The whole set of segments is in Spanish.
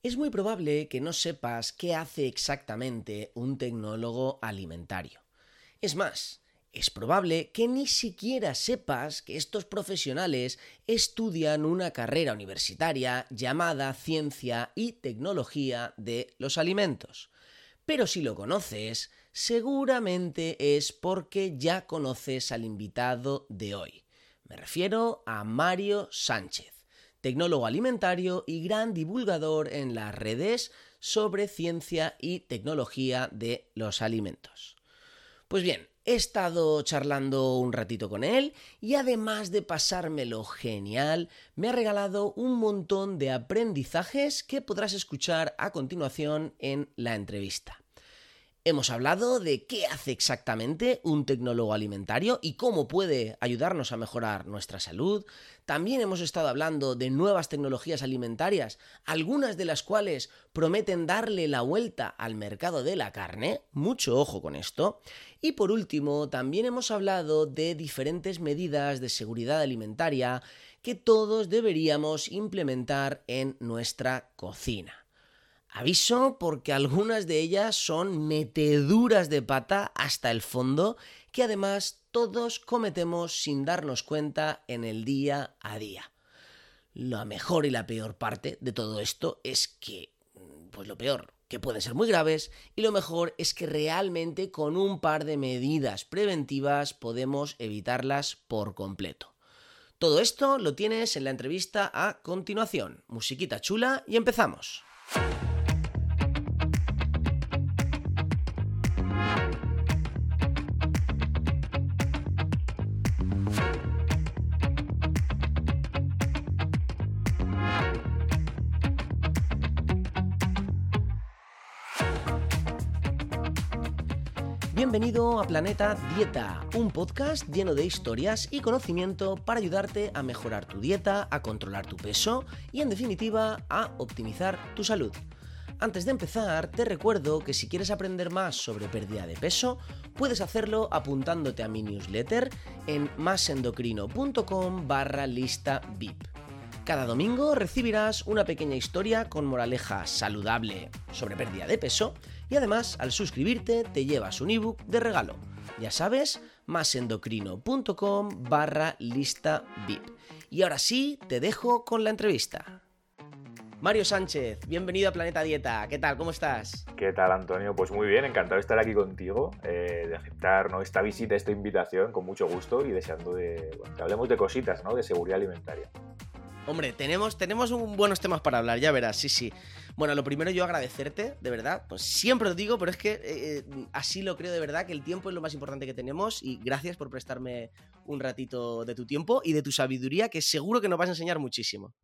Es muy probable que no sepas qué hace exactamente un tecnólogo alimentario. Es más, es probable que ni siquiera sepas que estos profesionales estudian una carrera universitaria llamada Ciencia y Tecnología de los Alimentos. Pero si lo conoces, seguramente es porque ya conoces al invitado de hoy. Me refiero a Mario Sánchez tecnólogo alimentario y gran divulgador en las redes sobre ciencia y tecnología de los alimentos. Pues bien, he estado charlando un ratito con él y además de pasármelo genial, me ha regalado un montón de aprendizajes que podrás escuchar a continuación en la entrevista. Hemos hablado de qué hace exactamente un tecnólogo alimentario y cómo puede ayudarnos a mejorar nuestra salud. También hemos estado hablando de nuevas tecnologías alimentarias, algunas de las cuales prometen darle la vuelta al mercado de la carne. Mucho ojo con esto. Y por último, también hemos hablado de diferentes medidas de seguridad alimentaria que todos deberíamos implementar en nuestra cocina. Aviso porque algunas de ellas son meteduras de pata hasta el fondo que además todos cometemos sin darnos cuenta en el día a día. La mejor y la peor parte de todo esto es que, pues lo peor, que pueden ser muy graves, y lo mejor es que realmente con un par de medidas preventivas podemos evitarlas por completo. Todo esto lo tienes en la entrevista a continuación. Musiquita chula y empezamos. Bienvenido a Planeta Dieta, un podcast lleno de historias y conocimiento para ayudarte a mejorar tu dieta, a controlar tu peso y en definitiva a optimizar tu salud. Antes de empezar, te recuerdo que si quieres aprender más sobre pérdida de peso, puedes hacerlo apuntándote a mi newsletter en masendocrino.com barra lista VIP. Cada domingo recibirás una pequeña historia con moraleja saludable sobre pérdida de peso y además, al suscribirte, te llevas un ebook de regalo. Ya sabes, masendocrino.com barra lista VIP. Y ahora sí, te dejo con la entrevista. Mario Sánchez, bienvenido a Planeta Dieta. ¿Qué tal? ¿Cómo estás? ¿Qué tal, Antonio? Pues muy bien, encantado de estar aquí contigo, eh, de aceptar ¿no? esta visita, esta invitación con mucho gusto y deseando de, que hablemos de cositas, ¿no? De seguridad alimentaria. Hombre, tenemos, tenemos un, buenos temas para hablar, ya verás, sí, sí. Bueno, lo primero yo agradecerte, de verdad, pues siempre lo digo, pero es que eh, eh, así lo creo de verdad, que el tiempo es lo más importante que tenemos y gracias por prestarme un ratito de tu tiempo y de tu sabiduría, que seguro que nos vas a enseñar muchísimo.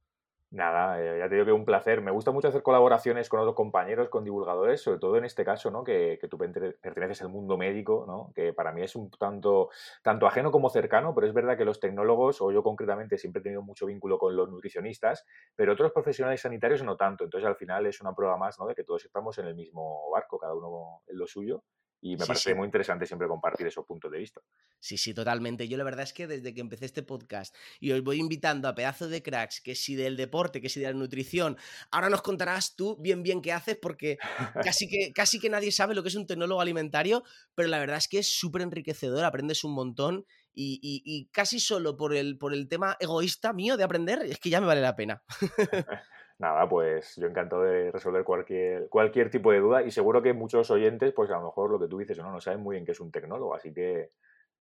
Nada, eh, ya te digo que un placer. Me gusta mucho hacer colaboraciones con otros compañeros, con divulgadores, sobre todo en este caso, ¿no? Que, tú perteneces al mundo médico, ¿no? Que para mí es un tanto, tanto ajeno como cercano, pero es verdad que los tecnólogos, o yo concretamente, siempre he tenido mucho vínculo con los nutricionistas, pero otros profesionales sanitarios no tanto. Entonces, al final es una prueba más, ¿no? De que todos estamos en el mismo barco, cada uno en lo suyo y me parece muy interesante siempre compartir esos puntos de vista. Sí, sí, totalmente. Yo la verdad es que desde que empecé este podcast y os voy invitando a pedazos de cracks, que si del deporte, que si de la nutrición, ahora nos contarás tú bien bien qué haces porque casi que, casi que nadie sabe lo que es un tecnólogo alimentario, pero la verdad es que es súper enriquecedor, aprendes un montón y, y, casi solo por el, por el tema egoísta mío de aprender, es que ya me vale la pena. nada, pues yo encantado de resolver cualquier, cualquier tipo de duda y seguro que muchos oyentes, pues a lo mejor lo que tú dices o no, no saben muy bien qué es un tecnólogo, así que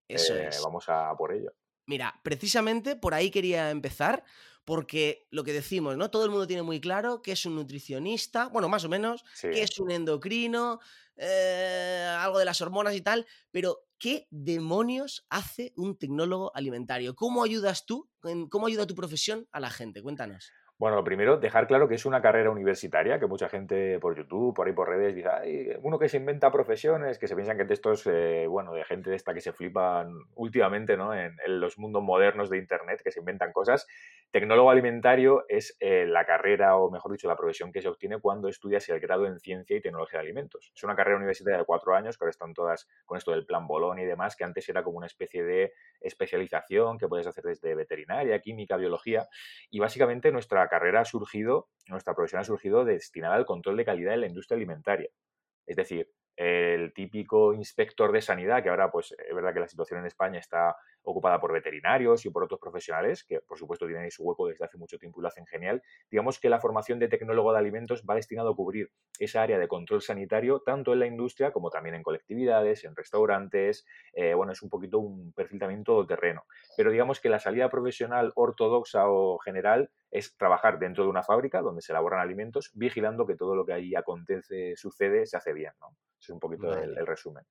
Eso eh, vamos a por ello. Mira, precisamente por ahí quería empezar, porque lo que decimos, ¿no? Todo el mundo tiene muy claro qué es un nutricionista, bueno, más o menos, qué es un endocrino, eh, algo de las hormonas y tal, pero ¿qué demonios hace un tecnólogo alimentario? ¿Cómo ayudas tú, cómo ayuda tu profesión a la gente? Cuéntanos. Bueno, lo primero, dejar claro que es una carrera universitaria, que mucha gente por YouTube, por ahí por redes, dice, Ay, uno que se inventa profesiones, que se piensan que textos, eh, bueno, de gente de esta que se flipan últimamente, ¿no? En, los mundos modernos de Internet, que se inventan cosas. Tecnólogo alimentario es eh, la carrera, o mejor dicho, la profesión que se obtiene cuando estudias el grado en ciencia y tecnología de alimentos. Es una carrera universitaria de cuatro años, que ahora están todas con esto del plan Bolón y demás, que antes era como una especie de especialización que puedes hacer desde veterinaria, química, biología. Y básicamente nuestra carrera ha surgido, nuestra profesión ha surgido destinada al control de calidad en la industria alimentaria. Es decir, el típico inspector de sanidad, que ahora pues es verdad que la situación en España está ocupada por veterinarios y por otros profesionales, que por supuesto tienen su hueco desde hace mucho tiempo y lo hacen genial, digamos que la formación de tecnólogo de alimentos va destinado a cubrir esa área de control sanitario tanto en la industria como también en colectividades, en restaurantes, eh, bueno, es un poquito un perfil también todoterreno. Pero digamos que la salida profesional ortodoxa o general es trabajar dentro de una fábrica donde se elaboran alimentos, vigilando que todo lo que ahí acontece, sucede, se hace bien, ¿no? es un poquito el resumen.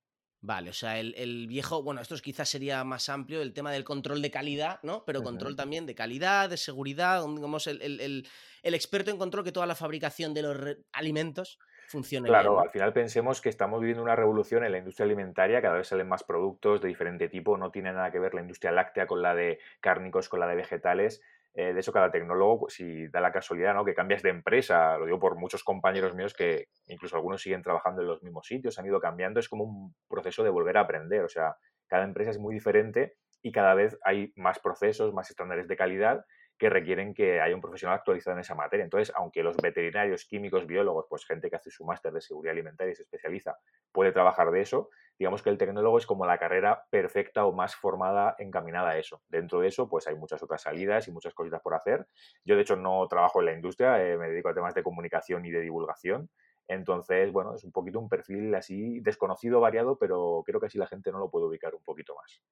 Vale, o sea, el, viejo, bueno, esto quizás sería más amplio, el tema del control de calidad, ¿no? Pero control también de calidad, de seguridad, digamos, el, el, el, experto en control que toda la fabricación de los alimentos funcione. Claro, al final pensemos que estamos viviendo una revolución en la industria alimentaria, cada vez salen más productos de diferente tipo, no tiene nada que ver la industria láctea con la de cárnicos, con la de vegetales. Eh, de eso cada tecnólogo, pues, si da la casualidad, ¿no? Que cambias de empresa, lo digo por muchos compañeros míos que incluso algunos siguen trabajando en los mismos sitios, han ido cambiando, es como un proceso de volver a aprender, o sea, cada empresa es muy diferente y cada vez hay más procesos, más estándares de calidad que requieren que haya un profesional actualizado en esa materia. Entonces, aunque los veterinarios, químicos, biólogos, pues gente que hace su máster de seguridad alimentaria y se especializa, puede trabajar de eso, digamos que el tecnólogo es como la carrera perfecta o más formada encaminada a eso. Dentro de eso, pues hay muchas otras salidas y muchas cositas por hacer. Yo, de hecho, no trabajo en la industria, eh, me dedico a temas de comunicación y de divulgación. Entonces, bueno, es un poquito un perfil así desconocido, variado, pero creo que así la gente no lo puede ubicar un poquito más.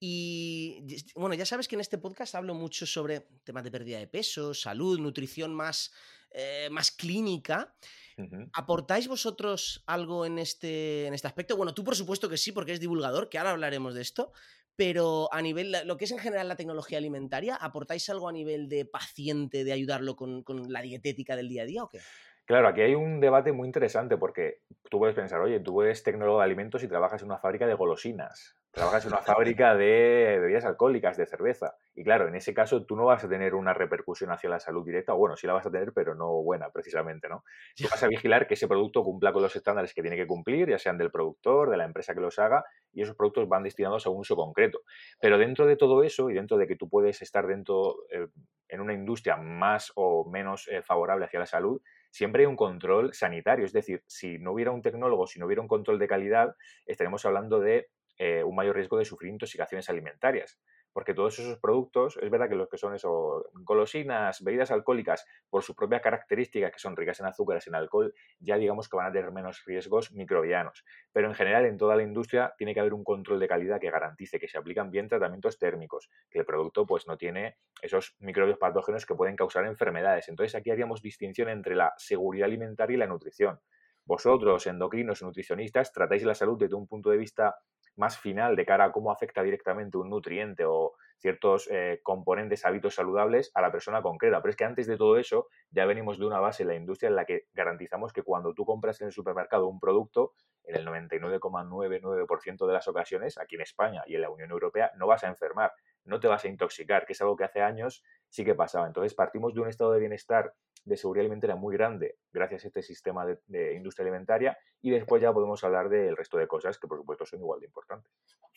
Y bueno, ya sabes que en este podcast hablo mucho sobre temas de pérdida de peso, salud, nutrición más, eh, más clínica. ¿Aportáis vosotros algo en este, en este aspecto? Bueno, tú por supuesto que sí, porque es divulgador, que ahora hablaremos de esto, pero a nivel, lo que es en general la tecnología alimentaria, ¿aportáis algo a nivel de paciente, de ayudarlo con, con la dietética del día a día o qué? Claro, aquí hay un debate muy interesante porque tú puedes pensar, oye, tú eres tecnólogo de alimentos y trabajas en una fábrica de golosinas, trabajas en una fábrica de bebidas alcohólicas, de cerveza. Y claro, en ese caso tú no vas a tener una repercusión hacia la salud directa, o bueno, sí la vas a tener, pero no buena precisamente, ¿no? Tú vas a vigilar que ese producto cumpla con los estándares que tiene que cumplir, ya sean del productor, de la empresa que los haga, y esos productos van destinados a un uso concreto. Pero dentro de todo eso, y dentro de que tú puedes estar dentro eh, en una industria más o menos eh, favorable hacia la salud, siempre hay un control sanitario. Es decir, si no hubiera un tecnólogo, si no hubiera un control de calidad, estaremos hablando de eh, un mayor riesgo de sufrir intoxicaciones alimentarias porque todos esos productos, es verdad que los que son eso, golosinas, bebidas alcohólicas, por sus propias características, que son ricas en azúcares, en alcohol, ya digamos que van a tener menos riesgos microbianos. Pero en general, en toda la industria, tiene que haber un control de calidad que garantice que se aplican bien tratamientos térmicos, que el producto pues no tiene esos microbios patógenos que pueden causar enfermedades. Entonces aquí haríamos distinción entre la seguridad alimentaria y la nutrición. Vosotros, endocrinos y nutricionistas, tratáis la salud desde un punto de vista más final de cara a cómo afecta directamente un nutriente o ciertos eh, componentes, hábitos saludables a la persona concreta. Pero es que antes de todo eso ya venimos de una base en la industria en la que garantizamos que cuando tú compras en el supermercado un producto, en el 99,99% de las ocasiones, aquí en España y en la Unión Europea, no vas a enfermar, no te vas a intoxicar, que es algo que hace años sí que pasaba. Entonces partimos de un estado de bienestar de seguridad alimentaria muy grande gracias a este sistema de, industria alimentaria y después ya podemos hablar del resto de cosas que por supuesto son igual de importantes.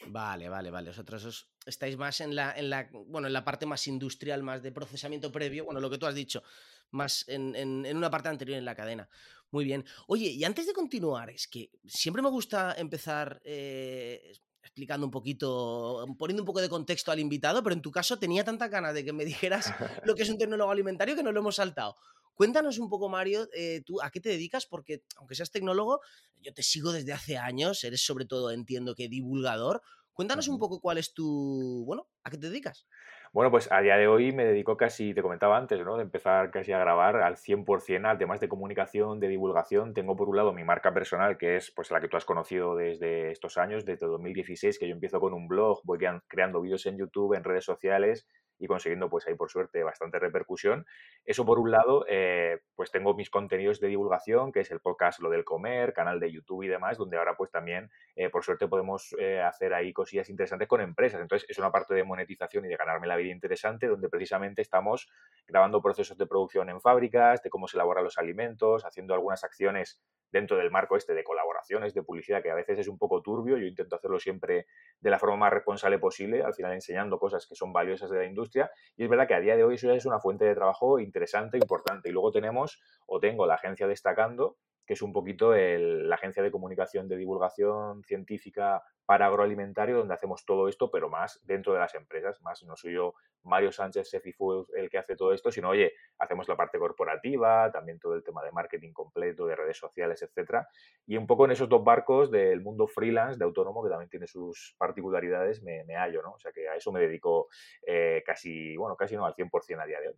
Vale, vale, vale. Vosotros estáis más en la, en la, bueno, en la parte más industrial, más de procesamiento previo, bueno, lo que tú has dicho, más en, en, una parte anterior en la cadena. Muy bien. Oye, y antes de continuar, es que siempre me gusta empezar eh, explicando un poquito, poniendo un poco de contexto al invitado, pero en tu caso tenía tanta ganas de que me dijeras lo que es un tecnólogo alimentario que no lo hemos saltado. Cuéntanos un poco, Mario, eh, tú a qué te dedicas, porque aunque seas tecnólogo, yo te sigo desde hace años, eres sobre todo, entiendo que divulgador. Cuéntanos un poco cuál es tu, bueno, a qué te dedicas. Bueno, pues a día de hoy me dedico casi, te comentaba antes, ¿no? De empezar casi a grabar al 100% a temas de comunicación, de divulgación. Tengo por un lado mi marca personal, que es pues la que tú has conocido desde estos años, desde 2016, que yo empiezo con un blog, voy creando vídeos en YouTube, en redes sociales y consiguiendo pues ahí por suerte bastante repercusión. Eso por un lado, eh, pues tengo mis contenidos de divulgación, que es el podcast Lo del Comer, canal de YouTube y demás, donde ahora pues también eh, por suerte podemos eh, hacer ahí cosillas interesantes con empresas. Entonces es una parte de monetización y de ganarme la vida interesante, donde precisamente estamos grabando procesos de producción en fábricas, de cómo se elaboran los alimentos, haciendo algunas acciones dentro del marco este de colaboraciones, de publicidad, que a veces es un poco turbio. Yo intento hacerlo siempre de la forma más responsable posible, al final enseñando cosas que son valiosas de la industria. Y es verdad que a día de hoy eso es una fuente de trabajo interesante, importante. Y luego tenemos, o tengo la agencia destacando, que es un poquito la agencia de comunicación de divulgación científica para agroalimentario, donde hacemos todo esto, pero más dentro de las empresas, más no soy yo Mario Sánchez Cefifood el que hace todo esto, sino, oye, hacemos la parte corporativa, también todo el tema de marketing completo, de redes sociales, etcétera, y un poco en esos dos barcos del mundo freelance, de autónomo, que también tiene sus particularidades, me, hallo, ¿no? O sea que a eso me dedico eh, casi, bueno, casi no al 100% a día de hoy.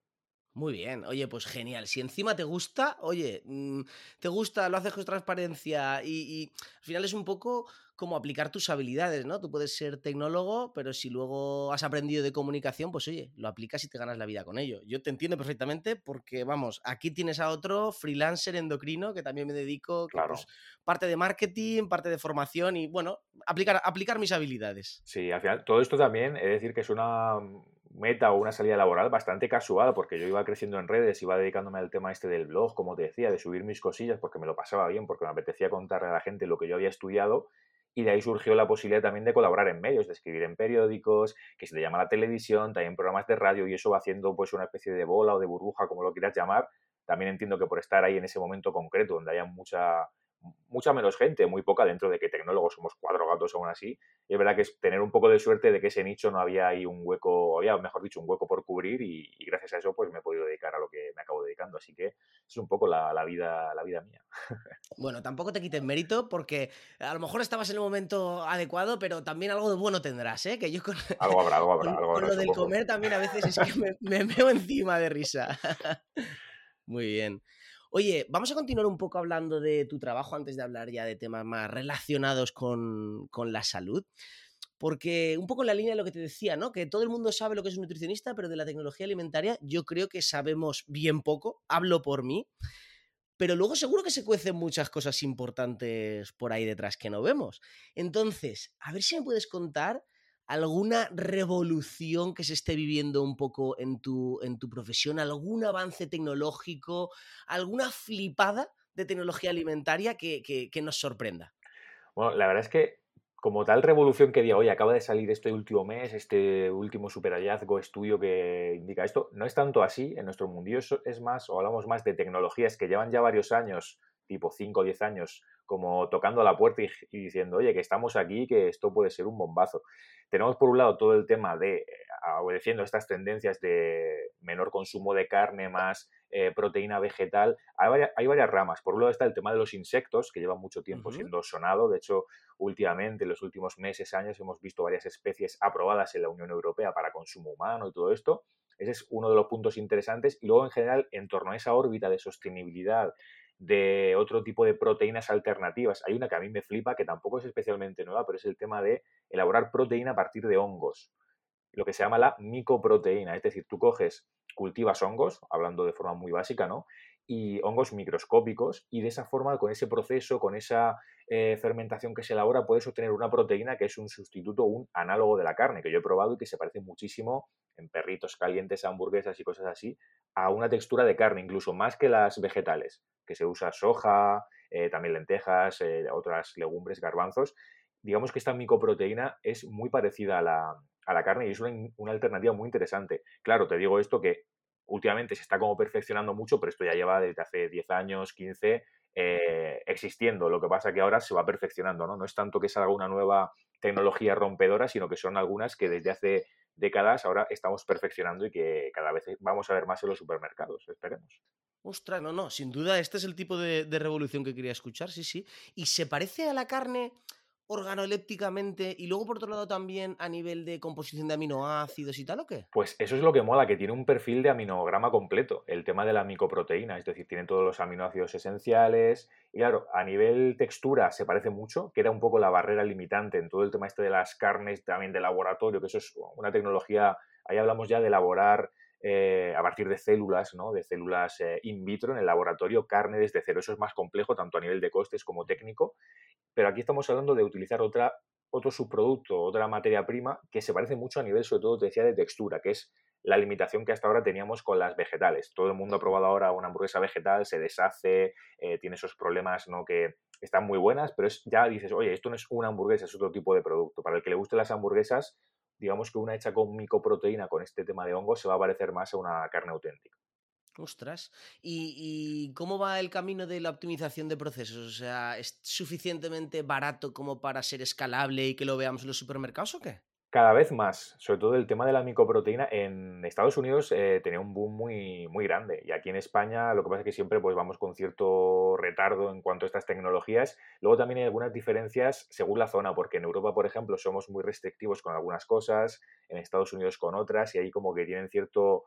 Muy bien, oye, pues genial. Si encima te gusta, oye, mm, te gusta, lo haces con transparencia y, al final es un poco como aplicar tus habilidades, ¿no? Tú puedes ser tecnólogo, pero si luego has aprendido de comunicación, pues oye, lo aplicas y te ganas la vida con ello. Yo te entiendo perfectamente porque, vamos, aquí tienes a otro freelancer endocrino que también me dedico, claro. Pues, parte de marketing, parte de formación y, bueno, aplicar, aplicar mis habilidades. Sí, al final, todo esto también, es decir, que es una meta o una salida laboral bastante casual, porque yo iba creciendo en redes, iba dedicándome al tema este del blog, como te decía, de subir mis cosillas, porque me lo pasaba bien, porque me apetecía contarle a la gente lo que yo había estudiado, y de ahí surgió la posibilidad también de colaborar en medios, de escribir en periódicos, que se le llama la televisión, también programas de radio, y eso va haciendo pues una especie de bola o de burbuja, como lo quieras llamar. También entiendo que por estar ahí en ese momento concreto, donde haya mucha mucha menos gente, muy poca, dentro de que tecnólogos somos cuatro gatos aún así. Y es verdad que es tener un poco de suerte de que ese nicho no había ahí un hueco, había, mejor dicho, un hueco por cubrir y, gracias a eso pues me he podido dedicar a lo que me acabo dedicando. Así que es un poco la, vida, la vida mía. Bueno, tampoco te quites mérito porque a lo mejor estabas en el momento adecuado, pero también algo de bueno tendrás, ¿eh? Que yo con, algo habrá, algo habrá. Con, lo del comer también a veces es que me, me veo encima de risa. Muy bien. Oye, vamos a continuar un poco hablando de tu trabajo antes de hablar ya de temas más relacionados con, la salud. Porque un poco en la línea de lo que te decía, ¿no? Que todo el mundo sabe lo que es un nutricionista, pero de la tecnología alimentaria yo creo que sabemos bien poco, hablo por mí, pero luego seguro que se cuecen muchas cosas importantes por ahí detrás que no vemos. Entonces, a ver si me puedes contar alguna revolución que se esté viviendo un poco en tu, en tu profesión, algún avance tecnológico, alguna flipada de tecnología alimentaria que, nos sorprenda. Bueno, la verdad es que como tal revolución que día hoy acaba de salir este último mes, este último super hallazgo, estudio que indica esto, no es tanto así en nuestro mundillo, es más, o hablamos más de tecnologías que llevan ya varios años tipo 5 o 10 años, como tocando la puerta y, diciendo, oye, que estamos aquí, que esto puede ser un bombazo. Tenemos por un lado todo el tema de, eh, obedeciendo estas tendencias de menor consumo de carne, más eh, proteína vegetal, hay varias, hay varias, ramas. Por un lado está el tema de los insectos, que lleva mucho tiempo siendo sonado. De hecho, últimamente, en los últimos meses, años, hemos visto varias especies aprobadas en la Unión Europea para consumo humano y todo esto. Ese es uno de los puntos interesantes. Y luego, en general, en torno a esa órbita de sostenibilidad de otro tipo de proteínas alternativas. Hay una que a mí me flipa, que tampoco es especialmente nueva, pero es el tema de elaborar proteína a partir de hongos, lo que se llama la micoproteína. Es decir, tú coges, cultivas hongos, hablando de forma muy básica, ¿no? Y hongos microscópicos, y de esa forma, con ese proceso, con esa eh, fermentación que se elabora, puedes obtener una proteína que es un sustituto, un análogo de la carne, que yo he probado y que se parece muchísimo en perritos calientes, hamburguesas y cosas así, a una textura de carne, incluso más que las vegetales, que se usa soja, eh, también lentejas, eh, otras legumbres, garbanzos. Digamos que esta micoproteína es muy parecida a la, carne y es una, alternativa muy interesante. Claro, te digo esto que últimamente se está como perfeccionando mucho, pero esto ya lleva desde hace 10 años, 15, eh, existiendo. Lo que pasa que ahora se va perfeccionando, ¿no? No es tanto que salga una nueva tecnología rompedora, sino que son algunas que desde hace décadas ahora estamos perfeccionando y que cada vez vamos a ver más en los supermercados, esperemos. Ostras, no, no, sin duda este es el tipo de revolución que quería escuchar, sí, sí. ¿Y se parece a la carne organolépticamente y luego por otro lado también a nivel de composición de aminoácidos y tal o qué? Pues eso es lo que mola, que tiene un perfil de aminograma completo, el tema de la micoproteína, es decir, tiene todos los aminoácidos esenciales y claro, a nivel textura se parece mucho, que era un poco la barrera limitante en todo el tema este de las carnes también de laboratorio, que eso es una tecnología Ahí hablamos ya de elaborar eh, a partir de células, ¿no? de células eh, in vitro en el laboratorio, carne desde cero. Eso es más complejo, tanto a nivel de costes como técnico, pero aquí estamos hablando de utilizar otro subproducto, otra materia prima que se parece mucho a nivel, sobre todo, te decía, de textura, que es la limitación que hasta ahora teníamos con las vegetales. Todo el mundo ha probado ahora una hamburguesa vegetal, se deshace, eh, tiene esos problemas ¿no? que están muy buenas, pero es, ya dices, oye, esto no es una hamburguesa, es otro tipo de producto. Para el que le gusten las hamburguesas, digamos que una hecha con micoproteína, con este tema de hongos, se va a parecer más a una carne auténtica. Ostras. ¿Y, cómo va el camino de la optimización de procesos? O sea, ¿es suficientemente barato como para ser escalable y que lo veamos en los supermercados o qué? Cada vez más, sobre todo el tema de la micoproteína. En Estados Unidos eh, tenía un boom muy, muy grande y aquí en España lo que pasa es que siempre pues, vamos con cierto retardo en cuanto a estas tecnologías. Luego también hay algunas diferencias según la zona, porque en Europa, por ejemplo, somos muy restrictivos con algunas cosas, en Estados Unidos con otras y ahí como que tienen cierto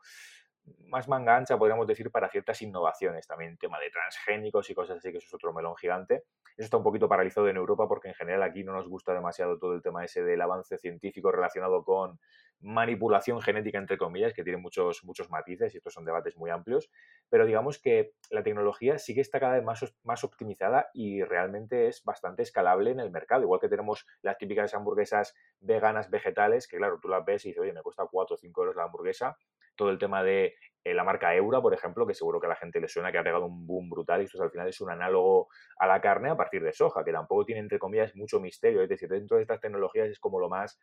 más manga ancha, podríamos decir, para ciertas innovaciones, también tema de transgénicos y cosas así, que eso es otro melón gigante. Eso está un poquito paralizado en Europa porque en general aquí no nos gusta demasiado todo el tema ese del avance científico relacionado con manipulación genética, entre comillas, que tiene muchos, muchos matices y estos son debates muy amplios, pero digamos que la tecnología sí que está cada vez más, más optimizada y realmente es bastante escalable en el mercado, igual que tenemos las típicas hamburguesas veganas vegetales, que claro, tú las ves y dices, oye, me cuesta 4 o 5 euros la hamburguesa, todo el tema de la marca Eura, por ejemplo, que seguro que a la gente le suena, que ha pegado un boom brutal y esto al final es un análogo a la carne a partir de soja, que tampoco tiene, entre comillas, mucho misterio. Es decir, dentro de estas tecnologías es como lo más,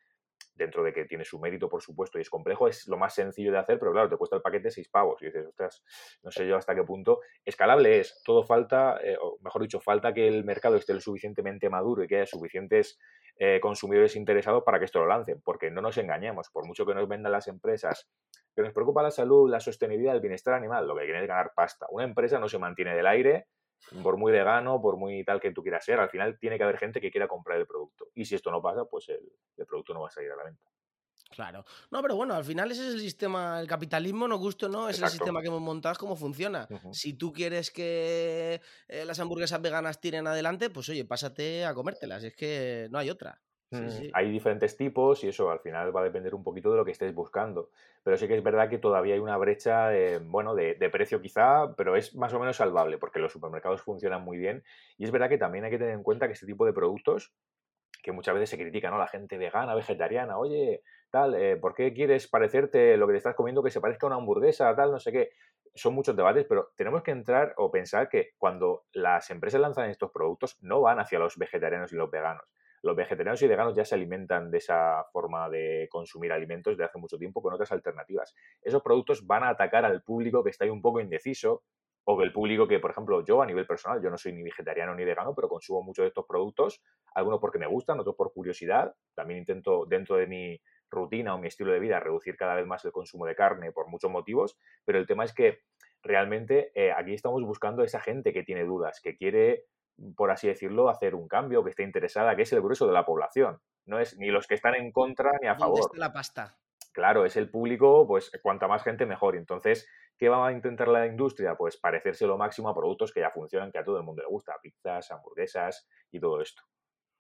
dentro de que tiene su mérito, por supuesto, y es complejo, es lo más sencillo de hacer, pero claro, te cuesta el paquete seis pavos. Y dices, ostras, no sé yo hasta qué punto. Escalable es, todo falta, eh, o mejor dicho, falta que el mercado esté lo suficientemente maduro y que haya suficientes eh, consumidores interesados para que esto lo lancen, porque no nos engañemos, por mucho que nos vendan las empresas que nos preocupa la salud, la sostenibilidad, el bienestar animal, lo que quieren es ganar pasta. Una empresa no se mantiene del aire, por muy vegano, por muy tal que tú quieras ser, al final tiene que haber gente que quiera comprar el producto. Y si esto no pasa, pues el, producto no va a salir a la venta. Claro. No, pero bueno, al final ese es el sistema, el capitalismo, no gusto, ¿no? Es el sistema que hemos montado, es cómo funciona. Si tú quieres que eh, las hamburguesas veganas tiren adelante, pues oye, pásate a comértelas, es que no hay otra. Mm, hay diferentes tipos y eso al final va a depender un poquito de lo que estéis buscando. Pero sí que es verdad que todavía hay una brecha, bueno, de, precio quizá, pero es más o menos salvable porque los supermercados funcionan muy bien. Y es verdad que también hay que tener en cuenta que este tipo de productos, que muchas veces se critica, ¿no? La gente vegana, vegetariana, oye, tal, eh, ¿por qué quieres parecerte lo que te estás comiendo que se parezca a una hamburguesa, tal, no sé qué? Son muchos debates, pero tenemos que entrar o pensar que cuando las empresas lanzan estos productos no van hacia los vegetarianos y los veganos los vegetarianos y veganos ya se alimentan de esa forma de consumir alimentos de hace mucho tiempo con otras alternativas. Esos productos van a atacar al público que está ahí un poco indeciso o el público que, por ejemplo, yo a nivel personal, yo no soy ni vegetariano ni vegano, pero consumo muchos de estos productos, algunos porque me gustan, otros por curiosidad. También intento dentro de mi rutina o mi estilo de vida reducir cada vez más el consumo de carne por muchos motivos, pero el tema es que realmente eh, aquí estamos buscando esa gente que tiene dudas, que quiere por así decirlo, hacer un cambio, que esté interesada, que es el grueso de la población. No es ni los que están en contra ni a favor. la pasta? Claro, es el público, pues cuanta más gente mejor. Entonces, ¿qué va a intentar la industria? Pues parecerse lo máximo a productos que ya funcionan, que a todo el mundo le gusta, pizzas, hamburguesas y todo esto.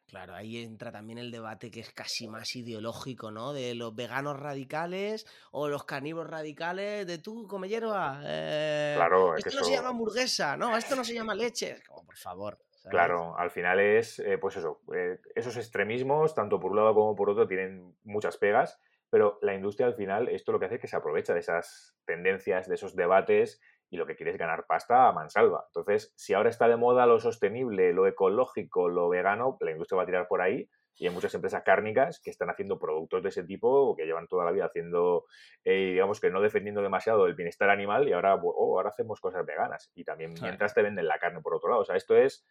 Claro, ahí entra también el debate que es casi más ideológico, ¿no? De los veganos radicales o los canívoros radicales, de tú, come hierba. Eh, claro, esto no se llama hamburguesa, no, esto no se llama leche. Como, por favor. Claro, al final es, eh, pues eso, eh, esos extremismos, tanto por un lado como por otro, tienen muchas pegas, pero la industria al final, esto lo que hace es que se aprovecha de esas tendencias, de esos debates y lo que quiere es ganar pasta a mansalva. Entonces, si ahora está de moda lo sostenible, lo ecológico, lo vegano, la industria va a tirar por ahí y hay muchas empresas cárnicas que están haciendo productos de ese tipo o que llevan toda la vida haciendo, eh, digamos que no defendiendo demasiado el bienestar animal y ahora, oh, ahora hacemos cosas veganas y también mientras te venden la carne por otro lado. O sea, esto es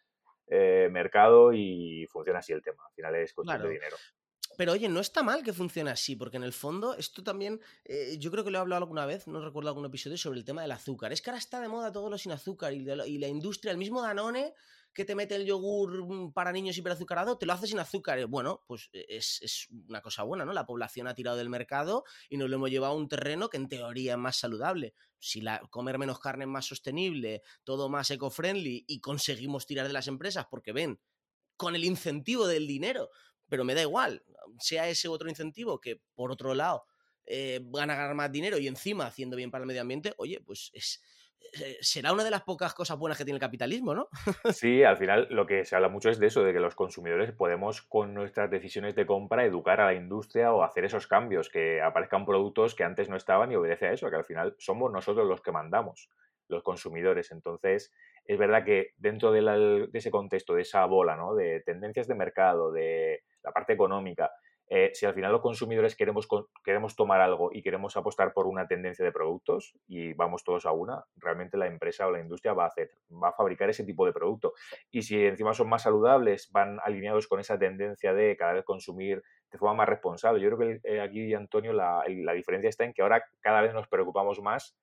eh, mercado y funciona así el tema. Al final es cuestión de dinero. Pero oye, no está mal que funcione así, porque en el fondo esto también, eh, yo creo que lo he hablado alguna vez, no recuerdo algún episodio, sobre el tema del azúcar. Es que ahora está de moda todo lo sin azúcar y, la industria, el mismo Danone que te mete el yogur mm, para niños hiperazucarado, te lo hace sin azúcar. Bueno, pues e, es, una cosa buena, ¿no? La población ha tirado del mercado y nos lo hemos llevado a un terreno que en teoría es más saludable. Si comer menos carne es más sostenible, todo más eco-friendly y conseguimos tirar de las empresas porque ven, con el incentivo del dinero, pero me da igual, sea ese otro incentivo que por otro lado eh, van a ganar más dinero y encima haciendo bien para el medio ambiente, oye, pues es, eh, será una de las pocas cosas buenas que tiene el capitalismo, ¿no? Sí, al final lo que se habla mucho es de eso, de que los consumidores podemos con nuestras decisiones de compra educar a la industria o hacer esos cambios, que aparezcan productos que antes no estaban y obedece a eso, que al final somos nosotros los que mandamos, los consumidores. Entonces, es verdad que dentro de, ese contexto, de esa bola, ¿no? De tendencias de mercado, de la parte económica, eh, si al final los consumidores queremos, queremos tomar algo y queremos apostar por una tendencia de productos y vamos todos a una, realmente la empresa o la industria va a hacer, va a fabricar ese tipo de producto. Y si encima son más saludables, van alineados con esa tendencia de cada vez consumir de forma más responsable. Yo creo que eh, aquí, Antonio, la, la diferencia está en que ahora cada vez nos preocupamos más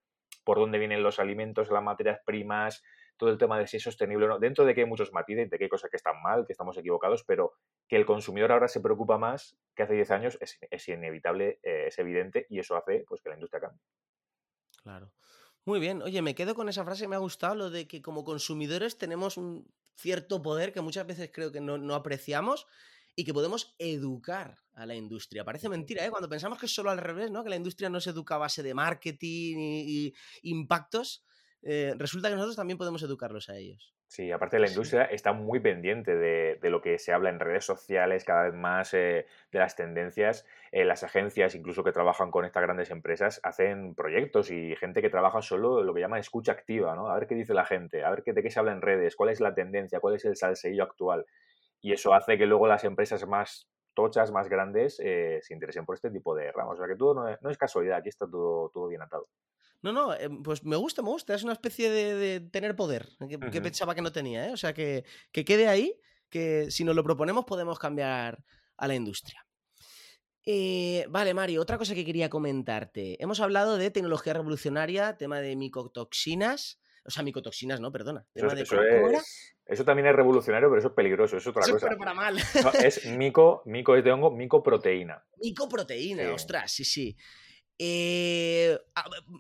por dónde vienen los alimentos, las materias primas, todo el tema de si es sostenible o no, dentro de que hay muchos matices, de que hay cosas que están mal, que estamos equivocados, pero que el consumidor ahora se preocupa más que hace 10 años es, inevitable, eh, es evidente y eso hace pues, que la industria cambie. Claro. Muy bien, oye, me quedo con esa frase, me ha gustado lo de que como consumidores tenemos un cierto poder que muchas veces creo que no, apreciamos y que podemos educar a la industria. Parece mentira, ¿eh? Cuando pensamos que es solo al revés, ¿no? Que la industria no se educa a base de marketing y impactos, eh, resulta que nosotros también podemos educarlos a ellos. Sí, aparte la industria está muy pendiente de, lo que se habla en redes sociales, cada vez más eh, de las tendencias. Eh, las agencias, incluso que trabajan con estas grandes empresas, hacen proyectos y gente que trabaja solo lo que llaman escucha activa, ¿no? A ver qué dice la gente, a ver qué, de qué se habla en redes, cuál es la tendencia, cuál es el salseillo actual. Y eso hace que luego las empresas más tochas, más grandes, se interesen por este tipo de ramos. O sea que todo no es, casualidad, aquí está todo, todo bien atado. No, no, em, pues me gusta, me gusta. Es una especie de, tener poder que, pensaba que no tenía, ¿eh? O sea, que, quede ahí, que si nos lo proponemos podemos cambiar a la industria. Eh, vale, Mario, otra cosa que quería comentarte. Hemos hablado de tecnología revolucionaria, tema de micotoxinas. O sea, micotoxinas, no, perdona. eso, también es revolucionario, pero eso es peligroso, es otra cosa. Es para mal. es mico, mico es de hongo, micoproteína. Micoproteína, ostras, sí, sí. Eh,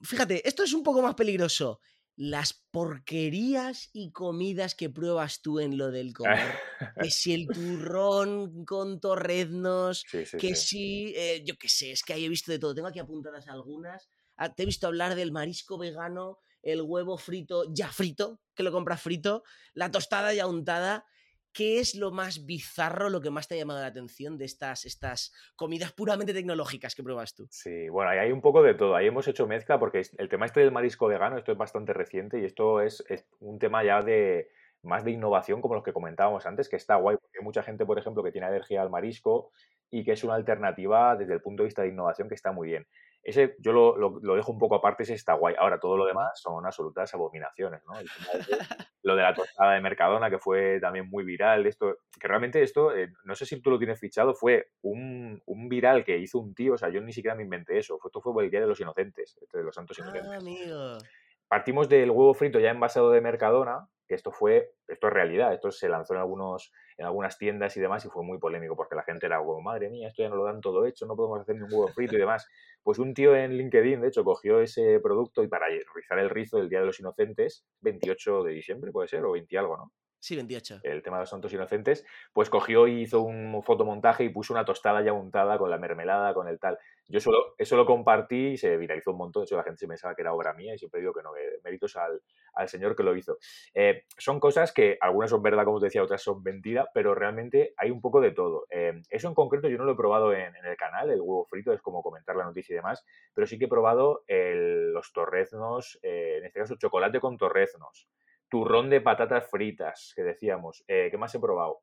fíjate, esto es un poco más peligroso. Las porquerías y comidas que pruebas tú en lo del comer. que si el turrón con torreznos, que si, eh, yo qué sé, es que ahí he visto de todo. Tengo aquí apuntadas algunas. Ah, te he visto hablar del marisco vegano, el huevo frito ya frito, que lo compras frito, la tostada ya untada. ¿Qué es lo más bizarro, lo que más te ha llamado la atención de estas, estas comidas puramente tecnológicas que pruebas tú? Sí, bueno, ahí hay un poco de todo. Ahí hemos hecho mezcla porque el tema este del marisco vegano, esto es bastante reciente y esto es, un tema ya de más de innovación como los que comentábamos antes, que está guay, porque hay mucha gente, por ejemplo, que tiene alergia al marisco y que es una alternativa desde el punto de vista de innovación que está muy bien. Ese yo lo, lo, dejo un poco aparte, ese está guay. Ahora, todo lo demás son absolutas abominaciones, ¿no? lo de la tostada de Mercadona, que fue también muy viral, esto, que realmente esto, eh, no sé si tú lo tienes fichado, fue un, un, viral que hizo un tío, o sea, yo ni siquiera me inventé eso, esto fue el Día de los Inocentes, este de los Santos Inocentes. Ah, amigo. Partimos del huevo frito ya envasado de Mercadona, esto fue, esto es realidad, esto se lanzó en algunos, en algunas tiendas y demás y fue muy polémico porque la gente era como, madre mía, esto ya no lo dan todo hecho, no podemos hacer ni un huevo frito y demás. Pues un tío en LinkedIn, de hecho, cogió ese producto y para rizar el rizo del Día de los Inocentes, 28 de diciembre puede ser, o 20 algo, ¿no? Sí, 28. El tema de los santos inocentes, pues cogió y hizo un fotomontaje y puso una tostada ya untada con la mermelada, con el tal. Yo solo, eso lo compartí y se viralizó un montón. De hecho, la gente se pensaba que era obra mía y siempre digo que no, que méritos al, al señor que lo hizo. Eh, son cosas que algunas son verdad, como te decía, otras son mentira, pero realmente hay un poco de todo. Eh, eso en concreto yo no lo he probado en, el canal, el huevo frito, es como comentar la noticia y demás, pero sí que he probado los torreznos, eh, en este caso chocolate con torreznos turrón de patatas fritas, que decíamos. Eh, ¿Qué más he probado?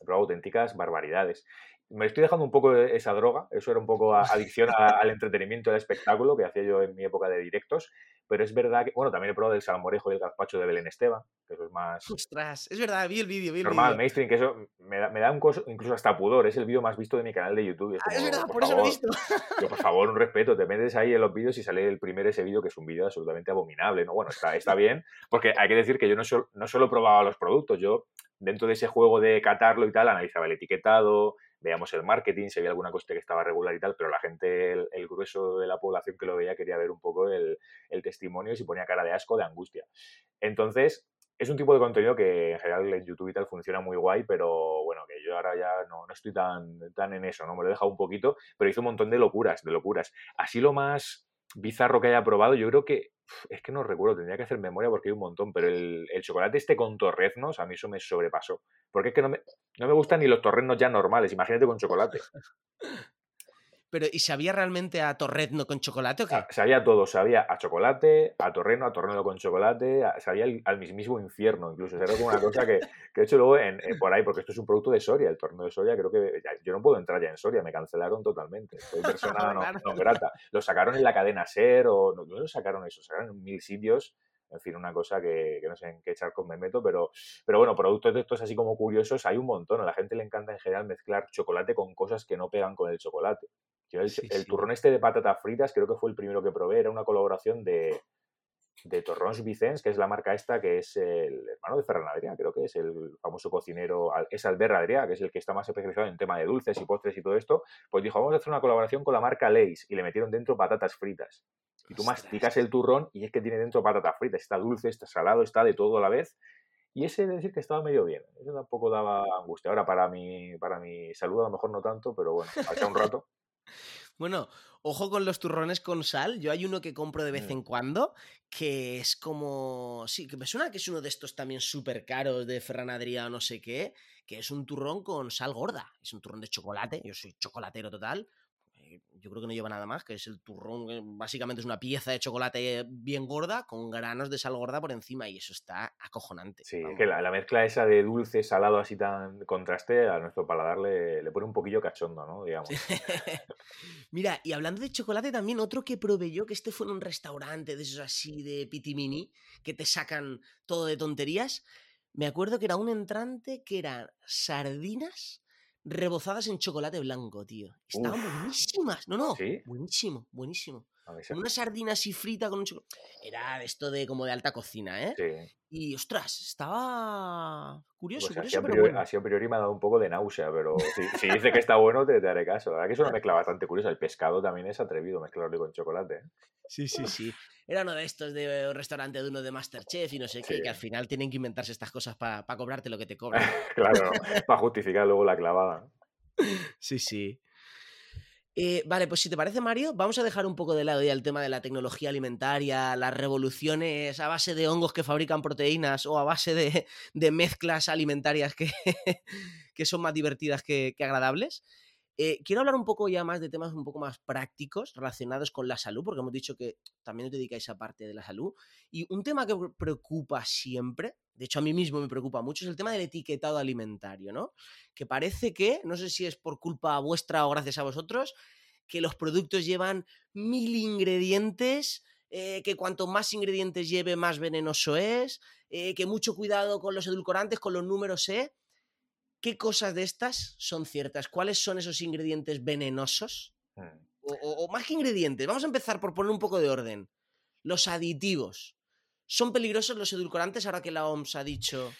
He probado auténticas barbaridades. Me estoy dejando un poco esa droga, eso era un poco adicción al entretenimiento, al espectáculo que hacía yo en mi época de directos, pero es verdad que, bueno, también he probado el salmorejo y el gazpacho de Belén Esteban, que eso es más... Ostras, es verdad, vi el vídeo, vi el Normal, mainstream, que eso me da, me da un incluso hasta pudor, es el vídeo más visto de mi canal de YouTube. Es, ah, es verdad, por, eso lo he visto. Yo, por favor, un respeto, te metes ahí en los vídeos y sale el primer ese vídeo que es un vídeo absolutamente abominable, ¿no? Bueno, está, está bien, porque hay que decir que yo no, no solo probaba los productos, yo dentro de ese juego de catarlo y tal, analizaba el etiquetado, veíamos el marketing, se veía alguna cosa que estaba regular y tal, pero la gente, el, grueso de la población que lo veía quería ver un poco el, testimonio y se ponía cara de asco, de angustia. Entonces, es un tipo de contenido que en general en YouTube y tal funciona muy guay, pero bueno, que yo ahora ya no, estoy tan, tan en eso, ¿no? Me lo he dejado un poquito, pero hizo un montón de locuras, de locuras. Así lo más bizarro que haya probado, yo creo que es que no recuerdo, tendría que hacer memoria porque hay un montón, pero el, chocolate este con torreznos, a mí eso me sobrepasó. Porque es que no me, no me gustan ni los torreznos ya normales, imagínate con chocolate. Pero, ¿y sabía realmente a torrezno con chocolate o qué? Sabía todo, sabía a chocolate, a torreno, a torreno con chocolate, sabía al, mismísimo infierno, incluso. Era como una cosa que, que he hecho luego en, por ahí, porque esto es un producto de Soria, el torneo de Soria, creo que yo no puedo entrar ya en Soria, me cancelaron totalmente. Soy persona no, grata. Lo sacaron en la cadena SER o no, no lo sacaron eso, sacaron en mil sitios en fin, una cosa que, no sé en qué con me meto, pero, pero bueno, productos de estos así como curiosos hay un montón. A la gente le encanta en general mezclar chocolate con cosas que no pegan con el chocolate el, turrón este de patatas fritas creo que fue el primero que probé, era una colaboración de, de Torrons Vicens, que es la marca esta, que es el hermano de Ferran Adrià, creo que es el famoso cocinero, es Albert Adrià, que es el que está más especializado en tema de dulces y postres y todo esto, pues dijo, vamos a hacer una colaboración con la marca Lays y le metieron dentro patatas fritas. Y tú masticas el turrón y es que tiene dentro patatas fritas, está dulce, está salado, está de todo a la vez. Y ese de decir que estaba medio bien, eso tampoco daba angustia. Ahora para mi, para mi salud a lo mejor no tanto, pero bueno, hace un rato. Bueno, ojo con los turrones con sal. Yo hay uno que compro de vez mm. en cuando que es como. Sí, que me suena que es uno de estos también súper caros de Ferran Adrià o no sé qué, que es un turrón con sal gorda. Es un turrón de chocolate. Yo soy chocolatero total yo creo que no lleva nada más, que es el turrón, básicamente es una pieza de chocolate bien gorda con granos de sal gorda por encima y eso está acojonante. Sí, que la, mezcla esa de dulce, salado así tan contraste a nuestro paladar le, le pone un poquillo cachondo, ¿no? Digamos. Mira, y hablando de chocolate también, otro que probé yo, que este fue en un restaurante de esos así de pitimini, que te sacan todo de tonterías, me acuerdo que era un entrante que eran sardinas rebozadas en chocolate blanco, tío. Estaban buenísimas. No, no. Buenísimo, buenísimo. Una sardina así frita con un chocolate. Era esto de como de alta cocina, ¿eh? Sí. Y ostras, estaba curioso, pues curioso, así, pero bueno. así a priori me ha dado un poco de náusea, pero si, dice que está bueno, te, haré caso. La verdad que es una mezcla bastante curiosa. El pescado también es atrevido mezclarlo con chocolate. ¿eh? Sí, sí, sí. Era uno de estos de un restaurante de uno de Masterchef y no sé qué, que al final tienen que inventarse estas cosas para cobrarte lo que te cobran. claro, para justificar luego la clavada. Sí, sí. Eh, vale, pues si te parece, Mario, vamos a dejar un poco de lado ya el tema de la tecnología alimentaria, las revoluciones a base de hongos que fabrican proteínas o a base de, mezclas alimentarias que, que, son más divertidas que agradables. Eh, quiero hablar un poco ya más de temas un poco más prácticos relacionados con la salud, porque hemos dicho que también os dedicáis a parte de la salud. Y un tema que preocupa siempre, de hecho a mí mismo me preocupa mucho, es el tema del etiquetado alimentario, ¿no? Que parece que, no sé si es por culpa vuestra o gracias a vosotros, que los productos llevan mil ingredientes, eh, que cuanto más ingredientes lleve, más venenoso es, eh, que mucho cuidado con los edulcorantes, con los números E. ¿Qué cosas de estas son ciertas? ¿Cuáles son esos ingredientes venenosos? Hmm. O, más que ingredientes, vamos a empezar por poner un poco de orden. Los aditivos. ¿Son peligrosos los edulcorantes ahora que la OMS ha dicho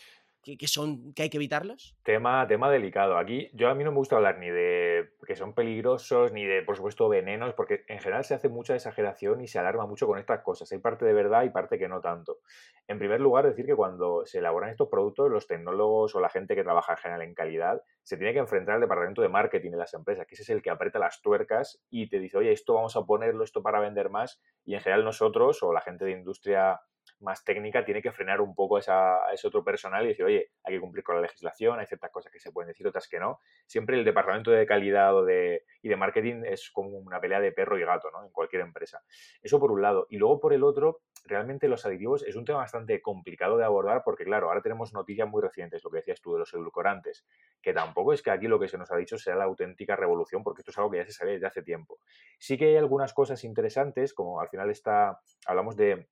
que, son, que hay que evitarlos? Tema, tema delicado. Aquí yo a mí no me gusta hablar ni de que son peligrosos, ni de, por supuesto, venenos, porque en general se hace mucha exageración y se alarma mucho con estas cosas. Hay parte de verdad y parte que no tanto. En primer lugar, decir que cuando se elaboran estos productos, los tecnólogos o la gente que trabaja en general en calidad se tiene que enfrentar al departamento de marketing de las empresas, que ese es el que aprieta las tuercas y te dice, oye, esto vamos a ponerlo, esto para vender más. Y en general nosotros o la gente de industria más técnica tiene que frenar un poco a ese otro personal y decir, oye, hay que cumplir con la legislación, hay ciertas cosas que se pueden decir, otras que no. Siempre el departamento de calidad o de, y de marketing es como una pelea de perro y gato, ¿no? En cualquier empresa. Eso por un lado. Y luego por el otro, realmente los aditivos es un tema bastante complicado de abordar porque, claro, ahora tenemos noticias muy recientes, lo que decías tú de los edulcorantes, que tampoco es que aquí lo que se nos ha dicho sea la auténtica revolución, porque esto es algo que ya se sabe desde hace tiempo. Sí que hay algunas cosas interesantes, como al final está, hablamos de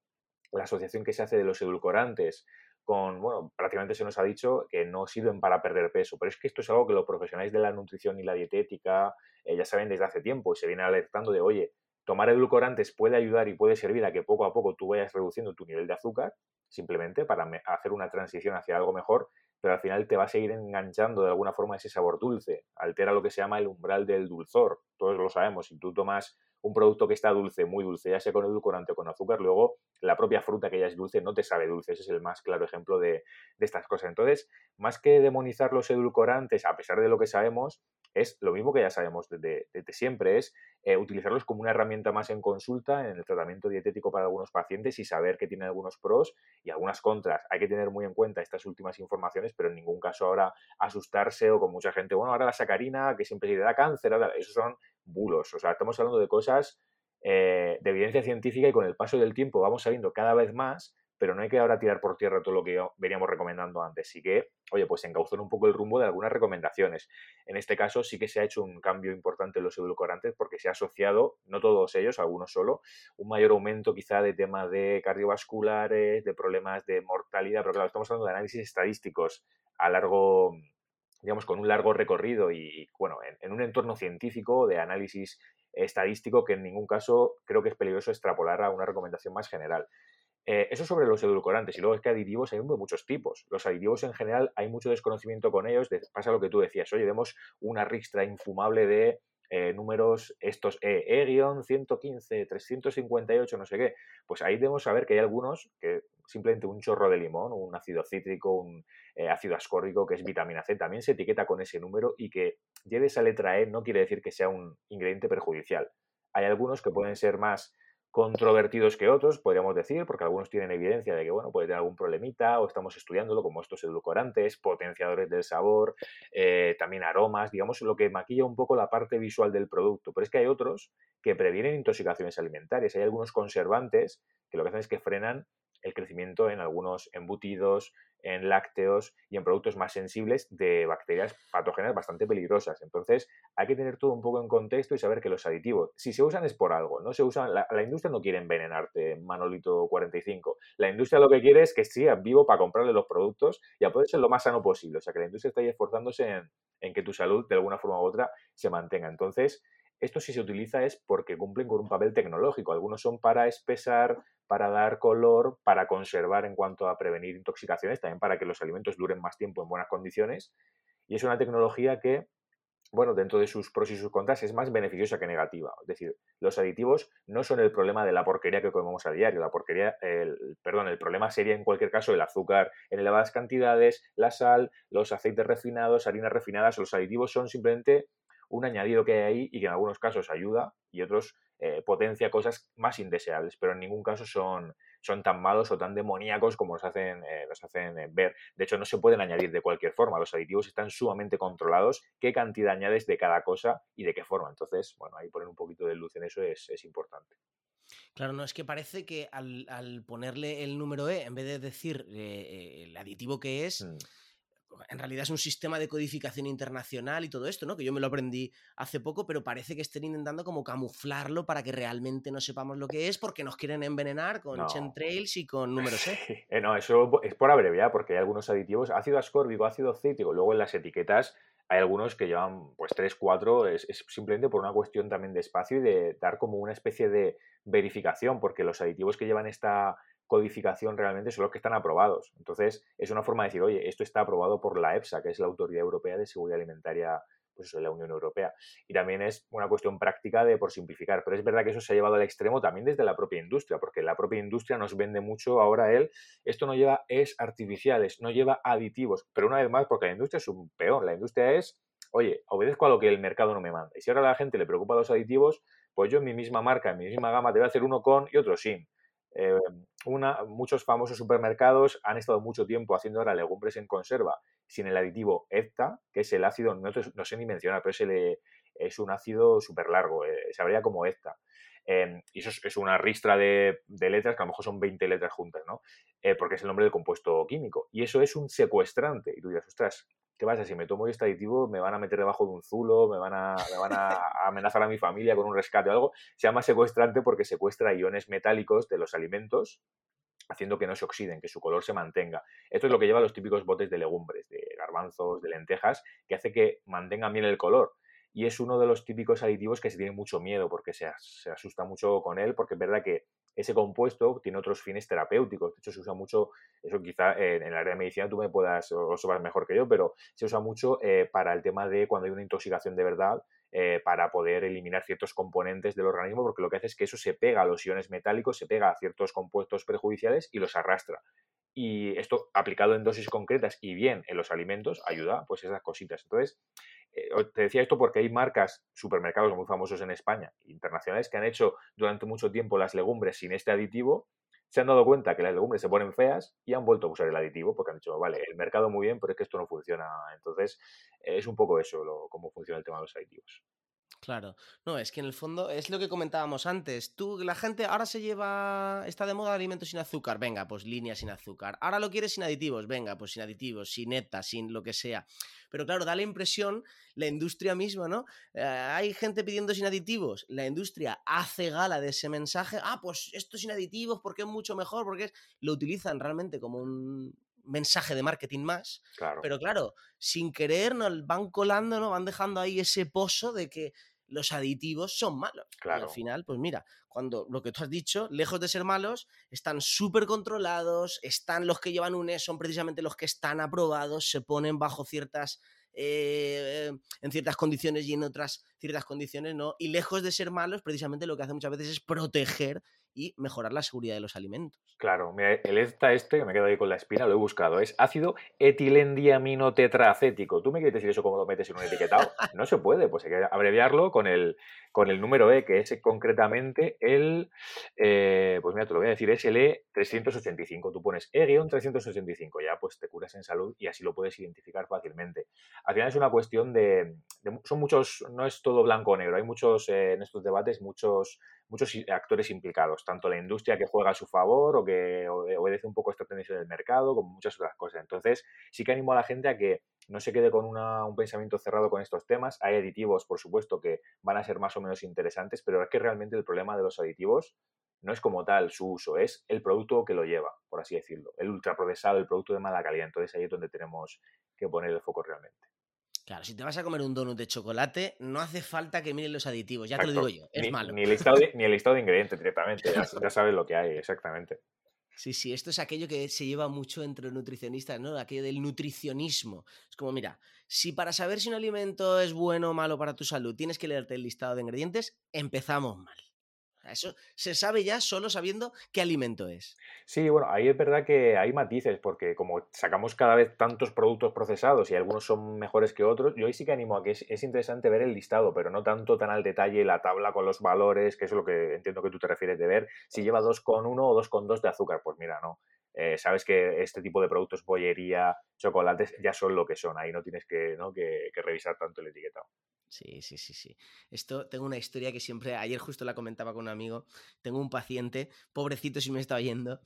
la asociación que se hace de los edulcorantes con, bueno, prácticamente se nos ha dicho que no sirven para perder peso, pero es que esto es algo que los profesionales de la nutrición y la dietética eh, ya saben desde hace tiempo y se viene alertando de, oye, tomar edulcorantes puede ayudar y puede servir a que poco a poco tú vayas reduciendo tu nivel de azúcar, simplemente para hacer una transición hacia algo mejor, pero al final te va a seguir enganchando de alguna forma ese sabor dulce, altera lo que se llama el umbral del dulzor, todos lo sabemos, si tú tomas un producto que está dulce, muy dulce, ya sea con edulcorante o con azúcar, luego la propia fruta que ya es dulce no te sabe dulce. Ese es el más claro ejemplo de, estas cosas. Entonces, más que demonizar los edulcorantes, a pesar de lo que sabemos, es lo mismo que ya sabemos desde, siempre, es eh, utilizarlos como una herramienta más en consulta en el tratamiento dietético para algunos pacientes y saber que tienen algunos pros y algunas contras. Hay que tener muy en cuenta estas últimas informaciones, pero en ningún caso ahora asustarse o con mucha gente, bueno, ahora la sacarina que siempre se le da cáncer, esos son bulos. O sea, estamos hablando de cosas eh, de evidencia científica y con el paso del tiempo vamos sabiendo cada vez más pero no hay que ahora tirar por tierra todo lo que veníamos recomendando antes. Sí que, oye, pues encauzar un poco el rumbo de algunas recomendaciones. En este caso sí que se ha hecho un cambio importante en los edulcorantes porque se ha asociado, no todos ellos, algunos solo, un mayor aumento quizá de temas de cardiovasculares, de problemas de mortalidad, pero claro, estamos hablando de análisis estadísticos a largo digamos, con un largo recorrido y, bueno, en, un entorno científico de análisis estadístico que en ningún caso creo que es peligroso extrapolar a una recomendación más general. Eh, eso sobre los edulcorantes. Y luego es que aditivos hay de muchos tipos. Los aditivos en general hay mucho desconocimiento con ellos. pasa lo que tú decías. Oye, vemos una ristra infumable de eh, números, estos E, E-115, 358, no sé qué. Pues ahí debemos saber que hay algunos que simplemente un chorro de limón, un ácido cítrico, un eh, ácido ascórbico, que es vitamina C, también se etiqueta con ese número y que lleve esa letra E no quiere decir que sea un ingrediente perjudicial. Hay algunos que pueden ser más controvertidos que otros, podríamos decir, porque algunos tienen evidencia de que, bueno, puede tener algún problemita o estamos estudiándolo, como estos edulcorantes, potenciadores del sabor, eh, también aromas, digamos, lo que maquilla un poco la parte visual del producto. Pero es que hay otros que previenen intoxicaciones alimentarias. Hay algunos conservantes que lo que hacen es que frenan el crecimiento en algunos embutidos, en lácteos y en productos más sensibles de bacterias patógenas bastante peligrosas. Entonces, hay que tener todo un poco en contexto y saber que los aditivos, si se usan es por algo, no se usan, la, industria no quiere envenenarte, Manolito 45. La industria lo que quiere es que sigas vivo para comprarle los productos y a poder ser lo más sano posible. O sea, que la industria está ahí esforzándose en, en que tu salud, de alguna forma u otra, se mantenga. Entonces, esto si se utiliza es porque cumplen con un papel tecnológico. Algunos son para espesar, para dar color, para conservar en cuanto a prevenir intoxicaciones, también para que los alimentos duren más tiempo en buenas condiciones. Y es una tecnología que, bueno, dentro de sus pros y sus contras, es más beneficiosa que negativa. Es decir, los aditivos no son el problema de la porquería que comemos a diario. La porquería, el, perdón, el problema sería en cualquier caso el azúcar en elevadas cantidades, la sal, los aceites refinados, harinas refinadas. Los aditivos son simplemente un añadido que hay ahí y que en algunos casos ayuda y otros eh, potencia cosas más indeseables, pero en ningún caso son, son tan malos o tan demoníacos como nos hacen, eh, nos hacen eh, ver. De hecho, no se pueden añadir de cualquier forma. Los aditivos están sumamente controlados, qué cantidad añades de cada cosa y de qué forma. Entonces, bueno, ahí poner un poquito de luz en eso es, importante. Claro, no es que parece que al, ponerle el número E, en vez de decir el aditivo que es, mm en realidad es un sistema de codificación internacional y todo esto, ¿no? Que yo me lo aprendí hace poco, pero parece que estén intentando como camuflarlo para que realmente no sepamos lo que es, porque nos quieren envenenar con no. chemtrails y con números E. Eh, no, eso es por abreviar, porque hay algunos aditivos, ácido ascórbico, ácido cítrico, luego en las etiquetas hay algunos que llevan pues 3, 4, es, es, simplemente por una cuestión también de espacio y de dar como una especie de verificación, porque los aditivos que llevan esta codificación realmente son los que están aprobados. Entonces, es una forma de decir, oye, esto está aprobado por la EFSA, que es la Autoridad Europea de Seguridad Alimentaria pues de la Unión Europea. Y también es una cuestión práctica de por simplificar, pero es verdad que eso se ha llevado al extremo también desde la propia industria, porque la propia industria nos vende mucho ahora él, esto no lleva es artificiales, no lleva aditivos, pero una vez más porque la industria es un peón, la industria es, oye, obedezco a lo que el mercado no me manda. Y si ahora a la gente le preocupa los aditivos, pues yo en mi misma marca, en mi misma gama, te voy a hacer uno con y otro sin. Eh, una, muchos famosos supermercados han estado mucho tiempo haciendo ahora legumbres en conserva sin el aditivo EFTA, que es el ácido, no, sé ni mencionar, pero es, un ácido súper largo, eh, se habría como EFTA. Em, y eso es, una ristra de, de, letras, que a lo mejor son 20 letras juntas, ¿no? Eh, porque es el nombre del compuesto químico. Y eso es un secuestrante. Y tú dirás, ostras, ¿qué pasa? Si me tomo este aditivo, me van a meter debajo de un zulo, me van a, me van a amenazar a mi familia con un rescate o algo. Se llama secuestrante porque secuestra iones metálicos de los alimentos haciendo que no se oxiden, que su color se mantenga. Esto es lo que lleva los típicos botes de legumbres, de garbanzos, de lentejas, que hace que mantengan bien el color. Y es uno de los típicos aditivos que se tiene mucho miedo porque se, se asusta mucho con él, porque es verdad que ese compuesto tiene otros fines terapéuticos. De hecho, se usa mucho, eso quizá en, el área de medicina tú me puedas, o, lo mejor que yo, pero se usa mucho eh, para el tema de cuando hay una intoxicación de verdad, eh, para poder eliminar ciertos componentes del organismo, porque lo que hace es que eso se pega a los iones metálicos, se pega a ciertos compuestos perjudiciales y los arrastra. Y esto aplicado en dosis concretas y bien en los alimentos ayuda pues esas cositas. Entonces, eh, te decía esto porque hay marcas, supermercados muy famosos en España, internacionales, que han hecho durante mucho tiempo las legumbres sin este aditivo, se han dado cuenta que las legumbres se ponen feas y han vuelto a usar el aditivo porque han dicho, vale, el mercado muy bien, pero es que esto no funciona. Entonces, es un poco eso, lo, cómo funciona el tema de los aditivos. Claro, no, es que en el fondo es lo que comentábamos antes. Tú, la gente ahora se lleva, está de moda alimentos sin azúcar, venga, pues línea sin azúcar. Ahora lo quieres sin aditivos, venga, pues sin aditivos, sin neta, sin lo que sea. Pero claro, da la impresión, la industria misma, ¿no? Eh, hay gente pidiendo sin aditivos, la industria hace gala de ese mensaje, ah, pues esto sin aditivos porque es mucho mejor, porque es... lo utilizan realmente como un, mensaje de marketing más. Pero claro, sin querer nos van colando, ¿no? Van dejando ahí ese pozo de que los aditivos son malos. Claro. Y al final, pues mira, cuando lo que tú has dicho, lejos de ser malos, están súper controlados, están los que llevan un E, son precisamente los que están aprobados, se ponen bajo ciertas eh, en ciertas condiciones y en otras ciertas condiciones no. Y lejos de ser malos, precisamente lo que hace muchas veces es proteger y mejorar la seguridad de los alimentos. Claro, el ETA este, que me quedo ahí con la espina, lo he buscado, es ácido etilendiaminotetraacético. ¿Tú me quieres decir eso cómo lo metes en un etiquetado? No se puede, pues hay que abreviarlo con el, con el número E, que es concretamente el, eh, pues mira, te lo voy a decir, es el E385. Tú pones E-385, ya pues te curas en salud y así lo puedes identificar fácilmente. Al final es una cuestión de, son muchos, no es todo blanco o negro, hay muchos, eh, en estos debates, muchos muchos actores implicados, tanto la industria que juega a su favor o que obedece un poco esta tendencia del mercado, como muchas otras cosas. Entonces, sí que animo a la gente a que no se quede con un pensamiento cerrado con estos temas. Hay aditivos, por supuesto, que van a ser más o menos interesantes, pero es que realmente el problema de los aditivos no es como tal su uso, es el producto que lo lleva, por así decirlo, el ultraprocesado, el producto de mala calidad. Entonces ahí es donde tenemos que poner el foco realmente. Claro, si te vas a comer un donut de chocolate, no hace falta que miren los aditivos, ya te lo digo yo, es malo. Ni el, listado de, ni el listado de ingredientes directamente, ya, sabes lo que hay, exactamente. Sí, sí, esto es aquello que se lleva mucho entre nutricionistas, ¿no? Aquello del nutricionismo. Es como, mira, si para saber si un alimento es bueno o malo para tu salud tienes que leerte el listado de ingredientes, empezamos mal. Eso se sabe ya solo sabiendo qué alimento es. Sí, bueno, ahí es verdad que hay matices, porque como sacamos cada vez tantos productos procesados y algunos son mejores que otros, yo ahí sí que animo a que es, interesante ver el listado, pero no tanto tan al detalle la tabla con los valores, que es lo que entiendo que tú te refieres de ver, si lleva 2,1 o 2,2 de azúcar, pues mira, no. Eh, sabes que este tipo de productos, bollería, chocolates, ya son lo que son, ahí no tienes que, ¿no? que revisar tanto el etiquetado. Sí, sí, sí, sí. Esto tengo una historia que siempre, ayer justo la comentaba con un amigo. Tengo un paciente, pobrecito si me está oyendo,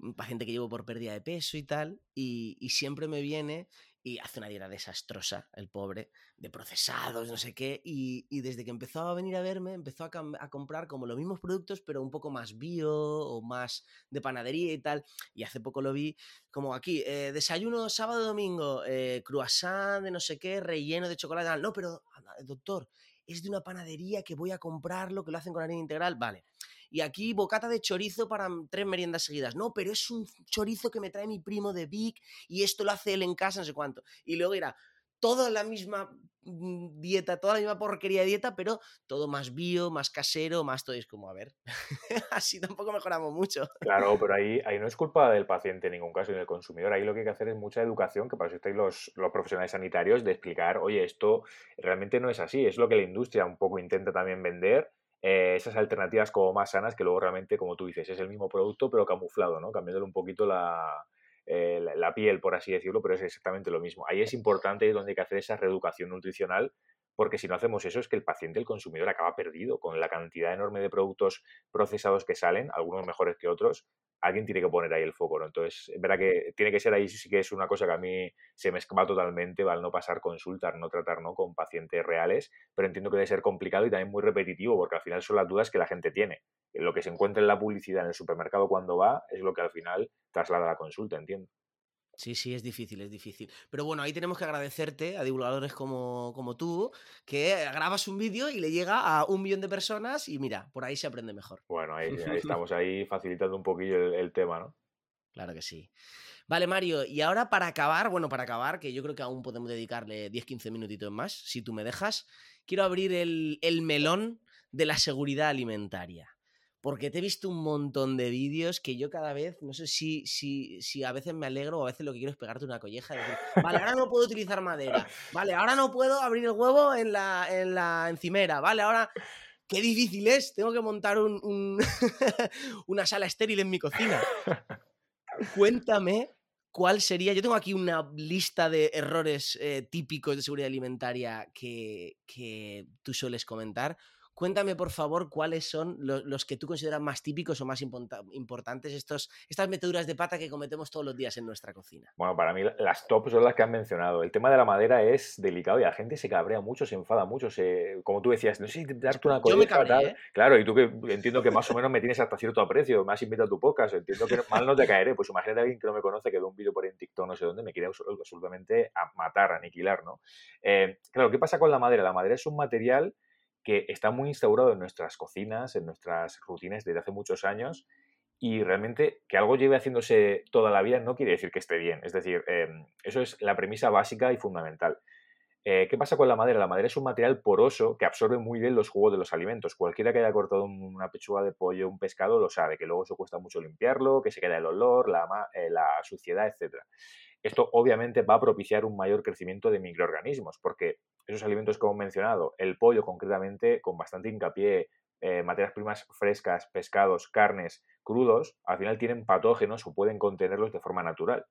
un paciente que llevo por pérdida de peso y tal, y, y siempre me viene hace una dieta desastrosa, el pobre, de procesados, no sé qué, y, desde que empezó a venir a verme, empezó a, comprar como los mismos productos, pero un poco más bio o más de panadería y tal, y hace poco lo vi como aquí, eh, desayuno sábado domingo, eh, croissant de no sé qué, relleno de chocolate, no, pero doctor, es de una panadería que voy a comprarlo, que lo hacen con harina integral, vale y aquí bocata de chorizo para tres meriendas seguidas. No, pero es un chorizo que me trae mi primo de Vic y esto lo hace él en casa, no sé cuánto. Y luego irá toda la misma mm, dieta, toda la misma porquería de dieta, pero todo más bio, más casero, más todo. es como, a ver, así tampoco mejoramos mucho. Claro, pero ahí, ahí no es culpa del paciente en ningún caso, ni del consumidor. Ahí lo que hay que hacer es mucha educación, que para eso estáis los, los profesionales sanitarios, de explicar, oye, esto realmente no es así. Es lo que la industria un poco intenta también vender eh, esas alternativas como más sanas que luego realmente, como tú dices, es el mismo producto pero camuflado, ¿no? Cambiándole un poquito eh, la, la, piel, por así decirlo, pero es exactamente lo mismo. Ahí es importante es donde hay que hacer esa reeducación nutricional porque si no hacemos eso es que el paciente, el consumidor, acaba perdido con la cantidad enorme de productos procesados que salen, algunos mejores que otros, alguien tiene que poner ahí el foco, ¿no? Entonces, es verdad que tiene que ser ahí, sí que es una cosa que a mí se me escapa totalmente, ¿vale? No pasar consultas, no tratar, ¿no? Con pacientes reales, pero entiendo que debe ser complicado y también muy repetitivo, porque al final son las dudas que la gente tiene. Lo que se encuentra en la publicidad en el supermercado cuando va es lo que al final traslada a la consulta, entiendo. Sí, sí, es difícil, es difícil. Pero bueno, ahí tenemos que agradecerte a divulgadores como, como tú, que grabas un vídeo y le llega a un millón de personas y mira, por ahí se aprende mejor. Bueno, ahí, estamos ahí facilitando un poquillo el, tema, ¿no? Claro que sí. Vale, Mario, y ahora para acabar, bueno, para acabar, que yo creo que aún podemos dedicarle 10-15 minutitos más, si tú me dejas, quiero abrir el, el melón de la seguridad alimentaria porque te he visto un montón de vídeos que yo cada vez, no sé si, si, si a veces me alegro o a veces lo que quiero es pegarte una colleja y decir, vale, ahora no puedo utilizar madera, vale, ahora no puedo abrir el huevo en la, en la encimera, vale, ahora qué difícil es, tengo que montar un, una sala estéril en mi cocina. Cuéntame cuál sería, yo tengo aquí una lista de errores eh, típicos de seguridad alimentaria que, que tú sueles comentar. Cuéntame, por favor, cuáles son los, que tú consideras más típicos o más importantes, estos, estas meteduras de pata que cometemos todos los días en nuestra cocina. Bueno, para mí las top son las que han mencionado. El tema de la madera es delicado y la gente se cabrea mucho, se enfada mucho. como tú decías, no sé si darte una colleja tal. ¿eh? Claro, y tú que entiendo que más o menos me tienes hasta cierto aprecio, me has invitado a tu podcast, entiendo que mal no te caeré. Pues imagínate a alguien que no me conoce, que ve un vídeo por en TikTok, no sé dónde, me quiere absolutamente a matar, aniquilar, ¿no? Eh, claro, ¿qué pasa con la madera? La madera es un material que está muy instaurado en nuestras cocinas, en nuestras rutinas desde hace muchos años y realmente que algo lleve haciéndose toda la vida no quiere decir que esté bien. Es decir, em, eso es la premisa básica y fundamental. Eh, ¿Qué pasa con la madera? La madera es un material poroso que absorbe muy bien los jugos de los alimentos. Cualquiera que haya cortado una pechuga de pollo, un pescado, lo sabe, que luego eso cuesta mucho limpiarlo, que se queda el olor, la, eh, la suciedad, etc. Esto obviamente va a propiciar un mayor crecimiento de microorganismos, porque esos alimentos que hemos mencionado, el pollo concretamente, con bastante hincapié, eh, materias primas frescas, pescados, carnes, crudos, al final tienen patógenos o pueden contenerlos de forma natural.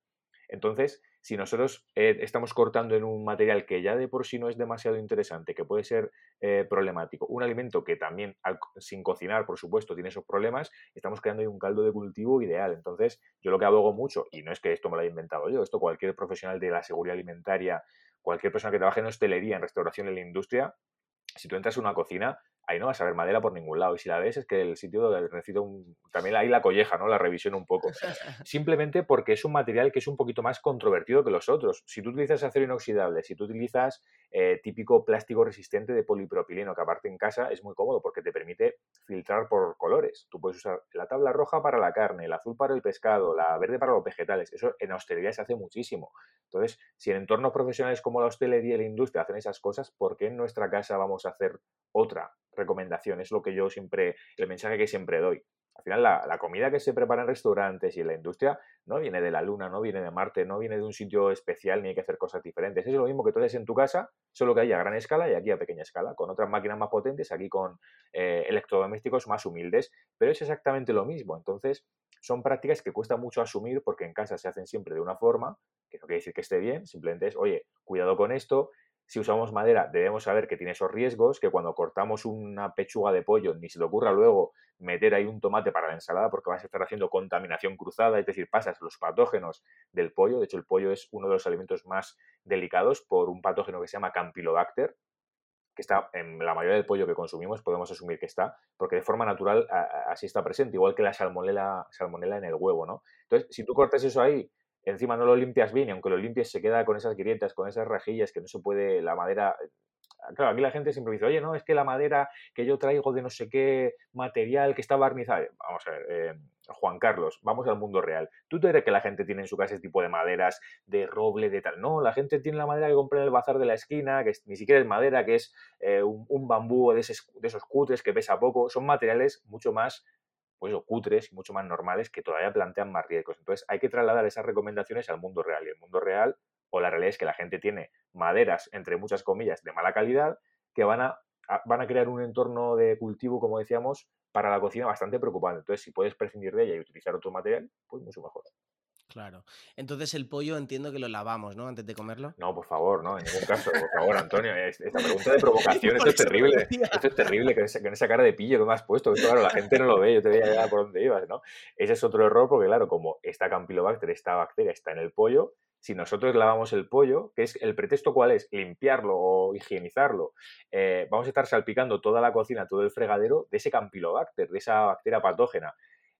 Entonces, si nosotros eh, estamos cortando en un material que ya de por sí no es demasiado interesante, que puede ser eh, problemático, un alimento que también sin cocinar, por supuesto, tiene esos problemas, estamos creando ahí un caldo de cultivo ideal. Entonces, yo lo que abogo mucho, y no es que esto me lo haya inventado yo, esto cualquier profesional de la seguridad alimentaria, cualquier persona que trabaje en hostelería, en restauración, en la industria, si tú entras a una cocina, ahí no vas a ver madera por ningún lado. Y si la ves, es que el sitio necesita un, también ahí la colleja, ¿no? La revisión un poco. Simplemente porque es un material que es un poquito más controvertido que los otros. Si tú utilizas acero inoxidable, si tú utilizas eh, típico plástico resistente de polipropileno, que aparte en casa es muy cómodo porque te permite filtrar por colores. Tú puedes usar la tabla roja para la carne, el azul para el pescado, la verde para los vegetales. Eso en hostelería se hace muchísimo. Entonces, si en entornos profesionales como la hostelería y la industria hacen esas cosas, ¿por qué en nuestra casa vamos a hacer otra recomendación? Es lo que yo siempre, el mensaje que siempre doy. Al final, la, comida que se prepara en restaurantes y en la industria no viene de la Luna, no viene de Marte, no viene de un sitio especial ni hay que hacer cosas diferentes. Es lo mismo que tú haces en tu casa, solo que hay a gran escala y aquí a pequeña escala, con otras máquinas más potentes, aquí con eh, electrodomésticos más humildes, pero es exactamente lo mismo. Entonces, son prácticas que cuesta mucho asumir porque en casa se hacen siempre de una forma, que no quiere decir que esté bien, simplemente es, oye, cuidado con esto, si usamos madera, debemos saber que tiene esos riesgos, que cuando cortamos una pechuga de pollo, ni se le ocurra luego meter ahí un tomate para la ensalada, porque vas a estar haciendo contaminación cruzada, es decir, pasas los patógenos del pollo. De hecho, el pollo es uno de los alimentos más delicados por un patógeno que se llama Campylobacter, que está en la mayoría del pollo que consumimos, podemos asumir que está, porque de forma natural así está presente, igual que la salmonela, salmonela en el huevo, ¿no? Entonces, si tú cortas eso ahí, encima no lo limpias bien y aunque lo limpies se queda con esas grietas, con esas rejillas que no se puede, la madera... Claro, aquí la gente siempre dice, oye, no, es que la madera que yo traigo de no sé qué material que está barnizada. Vamos a ver, eh, Juan Carlos, vamos al mundo real. ¿Tú te crees que la gente tiene en su casa ese tipo de maderas de roble, de tal? No, la gente tiene la madera que compra en el bazar de la esquina, que ni siquiera es madera, que es eh, un, bambú de, de esos cutres que pesa poco. Son materiales mucho más pues, o cutres y mucho más normales que todavía plantean más riesgos. Entonces hay que trasladar esas recomendaciones al mundo real. Y el mundo real, o la realidad es que la gente tiene maderas, entre muchas comillas, de mala calidad, que van a, van a crear un entorno de cultivo, como decíamos, para la cocina bastante preocupante. Entonces, si puedes prescindir de ella y utilizar otro material, pues mucho mejor. Claro. Entonces el pollo entiendo que lo lavamos, ¿no? Antes de comerlo. No, por favor, no, en ningún caso. Por favor, Antonio. Esta pregunta de provocación, esto es terrible. Esto es terrible, con esa, cara de pillo que me has puesto. Esto, claro, la gente no lo ve, yo te veía ya por dónde ibas, ¿no? Ese es otro error porque, claro, como esta Campylobacter, esta bacteria está en el pollo, si nosotros lavamos el pollo, que es el pretexto cuál es, limpiarlo o higienizarlo, eh, vamos a estar salpicando toda la cocina, todo el fregadero de ese Campylobacter, de esa bacteria patógena.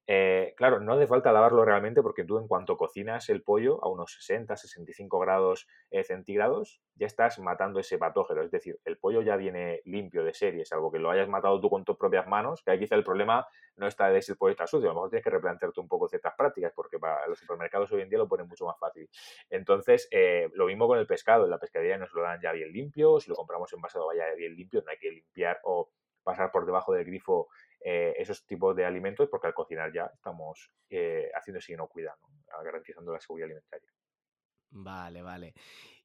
Eh, claro, no hace falta lavarlo realmente porque tú en cuanto cocinas el pollo a unos 60, 65 grados eh, centígrados, ya estás matando ese patógeno. Es decir, el pollo ya viene limpio de serie, salvo que lo hayas matado tú con tus propias manos, que ahí quizá el problema no está de si el pollo está sucio, a lo mejor tienes que replantearte un poco ciertas prácticas porque para los supermercados hoy en día lo ponen mucho más fácil. Entonces, eh, lo mismo con el pescado, en la pescadería nos lo dan ya bien limpio, si lo compramos envasado vaya bien limpio, no hay que limpiar o pasar por debajo del grifo eh, esos tipos de alimentos porque al cocinar ya estamos eh, haciendo ese inocuidad, garantizando la seguridad alimentaria. Vale, vale.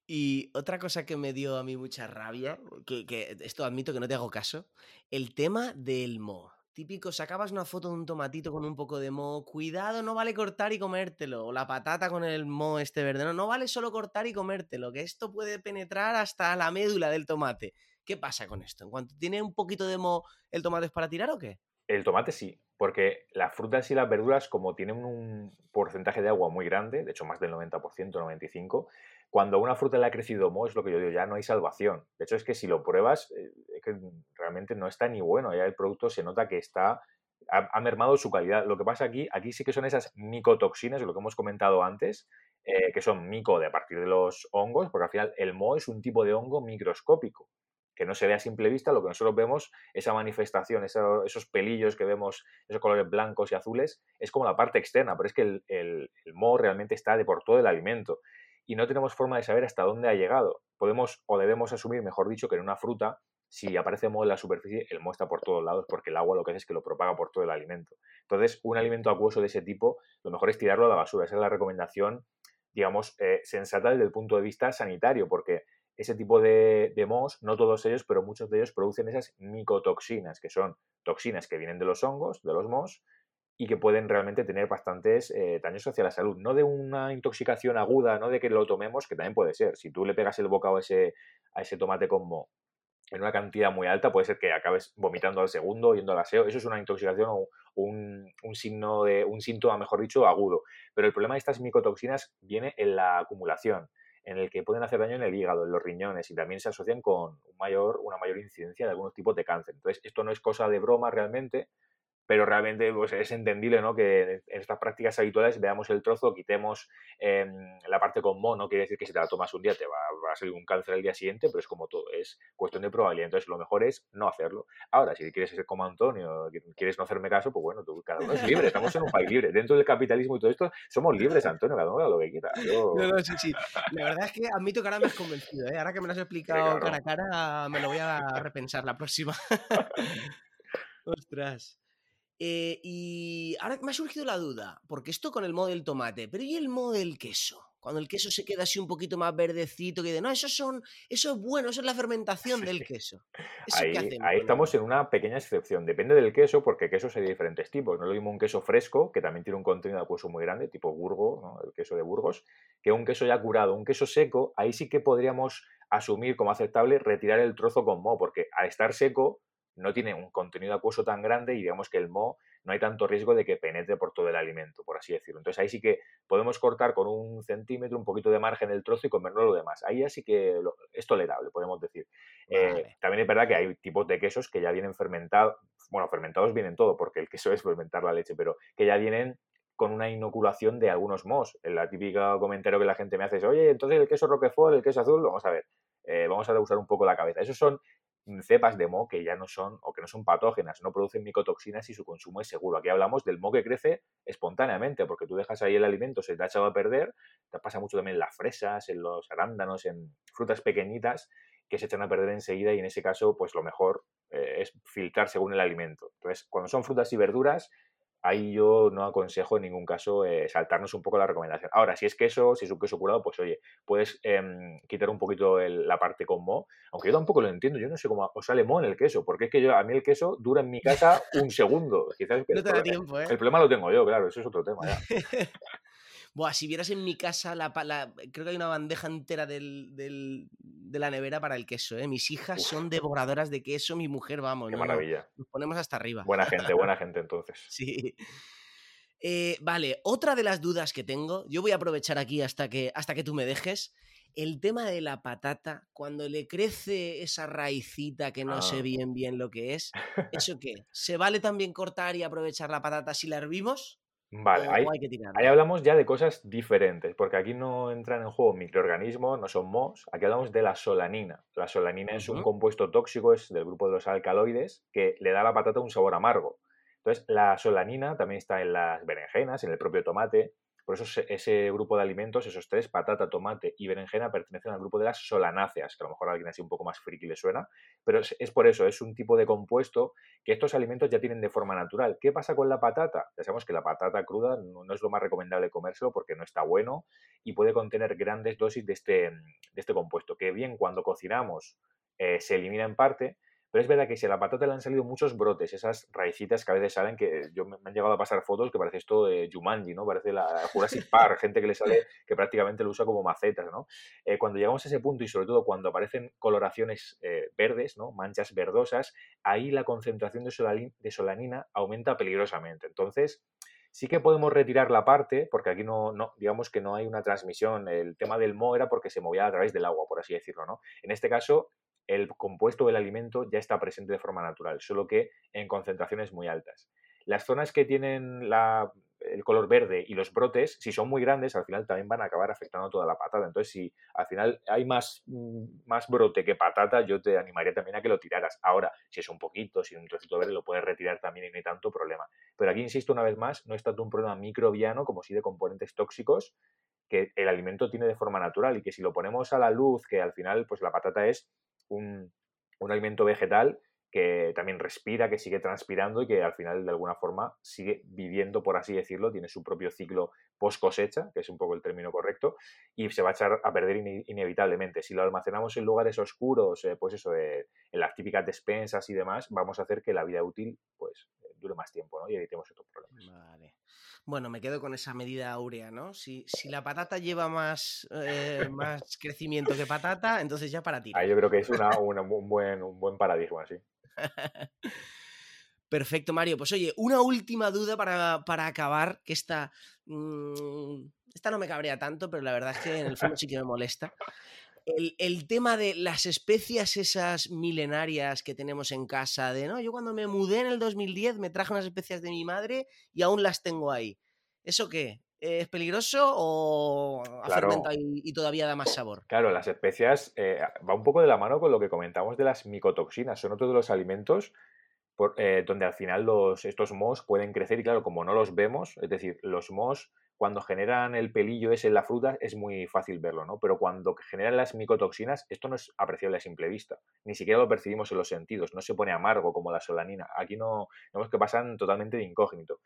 Y otra cosa que me dio a mí mucha rabia, que, esto admito que no te hago caso, el tema del mo. Típico, sacabas una foto de un tomatito con un poco de mo, cuidado, no vale cortar y comértelo, o la patata con el mo este verde, no, no vale solo cortar y comértelo, que esto puede penetrar hasta la médula del tomate. ¿Qué pasa con esto? ¿En cuanto tiene un poquito de mo, el tomate es para tirar o qué? El tomate sí, porque las frutas y las verduras, como tienen un porcentaje de agua muy grande, de hecho más del 90%, 95%, cuando una fruta le ha crecido mo, es lo que yo digo, ya no hay salvación. De hecho, es que si lo pruebas, eh, es que realmente no está ni bueno, ya el producto se nota que está ha, mermado su calidad. Lo que pasa aquí, aquí sí que son esas micotoxinas, lo que hemos comentado antes, eh, que son mico de a partir de los hongos, porque al final el mo es un tipo de hongo microscópico que no se ve a simple vista, lo que nosotros vemos, esa manifestación, esos pelillos que vemos, esos colores blancos y azules, es como la parte externa, pero es que el, el, moho realmente está de por todo el alimento y no tenemos forma de saber hasta dónde ha llegado. Podemos o debemos asumir, mejor dicho, que en una fruta, si aparece moho en la superficie, el moho está por todos lados porque el agua lo que hace es que lo propaga por todo el alimento. Entonces, un alimento acuoso de ese tipo, lo mejor es tirarlo a la basura. Esa es la recomendación, digamos, eh, sensata desde el punto de vista sanitario, porque ese tipo de, de no todos ellos, pero muchos de ellos producen esas micotoxinas, que son toxinas que vienen de los hongos, de los mos, y que pueden realmente tener bastantes eh, daños hacia la salud. No de una intoxicación aguda, no de que lo tomemos, que también puede ser. Si tú le pegas el bocado a ese, a ese tomate con mo en una cantidad muy alta, puede ser que acabes vomitando al segundo, yendo al aseo. Eso es una intoxicación o un, un, signo de, un síntoma, mejor dicho, agudo. Pero el problema de estas micotoxinas viene en la acumulación en el que pueden hacer daño en el hígado, en los riñones y también se asocian con un mayor, una mayor incidencia de algunos tipos de cáncer. Entonces, esto no es cosa de broma realmente, pero realmente pues, es entendible ¿no? que en estas prácticas habituales veamos el trozo, quitemos em, la parte con mono, quiere decir que si te la tomas un día te va, a salir un cáncer el día siguiente, pero es como todo, es cuestión de probabilidad. Entonces, lo mejor es no hacerlo. Ahora, si quieres ser como Antonio, quieres no hacerme caso, pues bueno, tú, cada uno es libre, estamos en un país libre. Dentro del capitalismo y todo esto, somos libres, Antonio, cada uno lo que quiera. No, no, sí, sí. La verdad es que admito que ahora me has convencido, ¿eh? ahora que me lo has explicado cara a cara, me lo voy a repensar la próxima. Ostras. Eh, y ahora me ha surgido la duda, porque esto con el modo del tomate, pero ¿y el modo del queso? Cuando el queso se queda así un poquito más verdecito, que de no, eso son, eso es bueno, eso es la fermentación del queso. ahí, ahí estamos en una pequeña excepción. Depende del queso, porque quesos hay de diferentes tipos. No es lo mismo un queso fresco, que también tiene un contenido acuoso muy grande, tipo Burgo, el queso de Burgos, que un queso ya curado. Un queso seco, ahí sí que podríamos asumir como aceptable retirar el trozo con moho, porque al estar seco no tiene un contenido acuoso tan grande y digamos que el mo no hay tanto riesgo de que penetre por todo el alimento, por así decirlo. Entonces ahí sí que podemos cortar con un centímetro, un poquito de margen el trozo y comernos lo demás. Ahí sí que es tolerable, podemos decir. Eh, también es verdad que hay tipos de quesos que ya vienen fermentados, bueno, fermentados vienen todo, porque el queso es fermentar la leche, pero que ya vienen con una inoculación de algunos mos. La típica comentario que la gente me hace es, oye, entonces el queso Roquefort, el queso azul, vamos a ver, eh, vamos a usar un poco la cabeza. Esos son cepas de mo que ya no son o que no son patógenas, no producen micotoxinas y su consumo es seguro. Aquí hablamos del mo que crece espontáneamente, porque tú dejas ahí el alimento, se te ha echado a perder, te pasa mucho también en las fresas, en los arándanos, en frutas pequeñitas que se echan a perder enseguida y en ese caso pues lo mejor eh, es filtrar según el alimento. Entonces, cuando son frutas y verduras, ahí yo no aconsejo en ningún caso eh, saltarnos un poco la recomendación. Ahora, si es queso, si es un queso curado, pues oye, puedes em, quitar un poquito la parte con mo, aunque yo tampoco lo entiendo, yo no sé cómo os sale mo en el queso, porque es que yo, a mí el queso dura en mi casa un segundo. Quizás no te da tiempo, ¿eh? El problema lo tengo yo, claro, eso es otro tema ya. Buah, si vieras en mi casa, la, creo que hay una bandeja entera del, de la nevera para el queso. ¿eh? Mis hijas son devoradoras de queso, mi mujer, vamos. Qué maravilla. nos ponemos hasta arriba. Buena gente, buena gente entonces. sí. Eh, vale, otra de las dudas que tengo, yo voy a aprovechar aquí hasta que, hasta que tú me dejes. el tema de la patata, cuando le crece esa raicita que no sé Ah. bien bien lo que es, ¿eso qué? ¿Se vale también cortar y aprovechar la patata si la hervimos? Vale, ¿O, ahí, hay que ahí tirarla? hablamos ya de cosas diferentes, porque aquí no entran en juego microorganismos, no son mohos, aquí hablamos de la solanina. La solanina es un compuesto tóxico, es del grupo de los alcaloides, que le da a la patata un sabor amargo. Entonces, la solanina también está en las berenjenas, en el propio tomate. Por eso se- ese grupo de alimentos, esos tres, patata, tomate y berenjena, pertenecen al grupo de las solanáceas, que a lo mejor a alguien así un poco más friki le suena, pero es, es por eso, es un tipo de compuesto que estos alimentos ya tienen de forma natural. ¿Qué pasa con la patata? Ya sabemos que la patata cruda no, no es lo más recomendable comérselo porque no está bueno y puede contener grandes dosis de este, de este compuesto, que bien cuando cocinamos eh, se elimina en parte, pero es verdad que si a la patata le han salido muchos brotes, esas raicitas que a veces salen, que yo me, han llegado a pasar fotos que parece esto de Jumanji, ¿no? Parece la Jurassic Park, gente que le sale que prácticamente lo usa como macetas, ¿no? Eh, cuando llegamos a ese punto y sobre todo cuando aparecen coloraciones eh, verdes, ¿no? Manchas verdosas, ahí la concentración de, solanina aumenta peligrosamente. Entonces, sí que podemos retirar la parte, porque aquí no, digamos que no hay una transmisión. El tema del moho era porque se movía a través del agua, por así decirlo, ¿no? En este caso, el compuesto del alimento ya está presente de forma natural, solo que en concentraciones muy altas. Las zonas que tienen el color verde y los brotes, si son muy grandes, al final también van a acabar afectando toda la patata. Entonces, si al final hay más, mm, más brote que patata, yo te animaría también a que lo tiraras. Ahora, si es un poquito, si es un trocito verde, lo puedes retirar también y no hay tanto problema. Pero aquí, insisto una vez más, no es tanto un problema microbiano como sí de componentes tóxicos que el alimento tiene de forma natural y que si lo ponemos a la luz, que al final, pues la patata es un, alimento vegetal que también respira, que sigue transpirando y que al final de alguna forma sigue viviendo, por así decirlo, tiene su propio ciclo post cosecha, que es un poco el término correcto, y se va a echar a perder ine- inevitablemente. Si lo almacenamos en lugares oscuros, eh, pues eso, eh, en las típicas despensas y demás, vamos a hacer que la vida útil pues dure más tiempo ¿no? y evitemos estos problemas. Vale. Bueno, me quedo con esa medida áurea, ¿no? Si, si la patata lleva más, eh, más crecimiento que patata, entonces ya para. Ahí yo creo que es una, una- un, buen, un buen paradigma, sí. Perfecto, Mario. Pues oye, una última duda para, para acabar, que esta, mm, esta no me cabrea tanto, pero la verdad es que en el fondo sí que me molesta. El, el tema de las especias esas milenarias que tenemos en casa, de no, yo cuando me mudé en el 2010 me traje unas especias de mi madre y aún las tengo ahí. ¿Eso qué? ¿Es peligroso o ha Claro. fermentado y, y todavía da más sabor? Claro, las especias eh, va un poco de la mano con lo que comentamos de las micotoxinas. Son otro de los alimentos por- eh, donde al final los, estos mohos pueden crecer y claro, como no los vemos, es decir, los mohos cuando generan el pelillo ese en la fruta es muy fácil verlo, ¿no? Pero cuando generan las micotoxinas, esto no es apreciable a simple vista, ni siquiera lo percibimos en los sentidos, no se pone amargo como la solanina, aquí no, vemos que pasan totalmente de incógnito.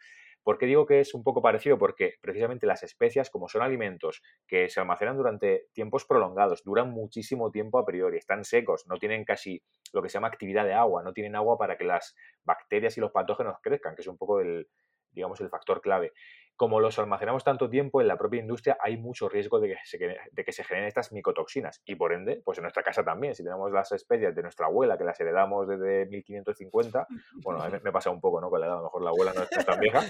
¿Por qué digo que es un poco parecido? Porque precisamente las especias, como son alimentos que se almacenan durante tiempos prolongados, duran muchísimo tiempo a priori, están secos, no tienen casi lo que se llama actividad de agua, no tienen agua para que las bacterias y los patógenos crezcan, que es un poco el, digamos, el factor clave. Como los almacenamos tanto tiempo en la propia industria, hay mucho riesgo de que, se, de que se generen estas micotoxinas. Y por ende, pues en nuestra casa también, si tenemos las especias de nuestra abuela, que las heredamos desde 1550, bueno, a mí me, pasa un poco, ¿no? Con la edad, a lo mejor la abuela no es tan vieja,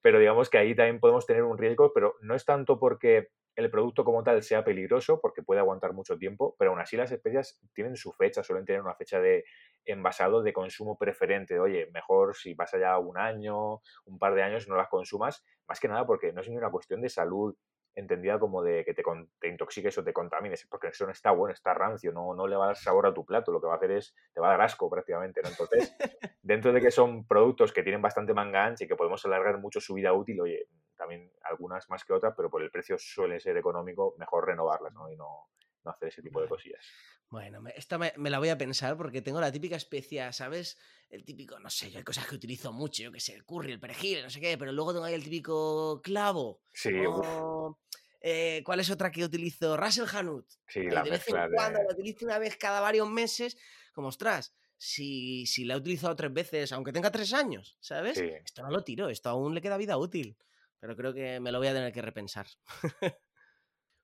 pero digamos que ahí también podemos tener un riesgo, pero no es tanto porque el producto como tal sea peligroso, porque puede aguantar mucho tiempo, pero aún así las especias tienen su fecha, suelen tener una fecha de envasado de consumo preferente. Oye, mejor si pasa ya un año, un par de años, no las consumas, más que nada porque no es ni una cuestión de salud entendida como de que te, te, intoxiques o te contamines, porque eso no está bueno, está rancio, no, no le va a dar sabor a tu plato, lo que va a hacer es, te va a dar asco prácticamente, ¿no? Entonces, dentro de que son productos que tienen bastante manga ancha y que podemos alargar mucho su vida útil, oye, también algunas más que otras, pero por el precio suele ser económico, mejor renovarlas, ¿no? Y no, no hacer ese tipo de cosillas. Bueno, esta me, me, la voy a pensar porque tengo la típica especia, ¿sabes? El típico, no sé, yo hay cosas que utilizo mucho, yo que sé, el curry, el perejil, no sé qué, pero luego tengo ahí el típico clavo. Sí, o, eh, ¿Cuál es otra que utilizo? Russell Hanut. Sí, la de vez en cuando la utilizo una vez cada varios meses, como ostras, si, si la he utilizado tres veces, aunque tenga tres años, ¿sabes? Sí. Esto no lo tiro, esto aún le queda vida útil. Pero creo que me lo voy a tener que repensar.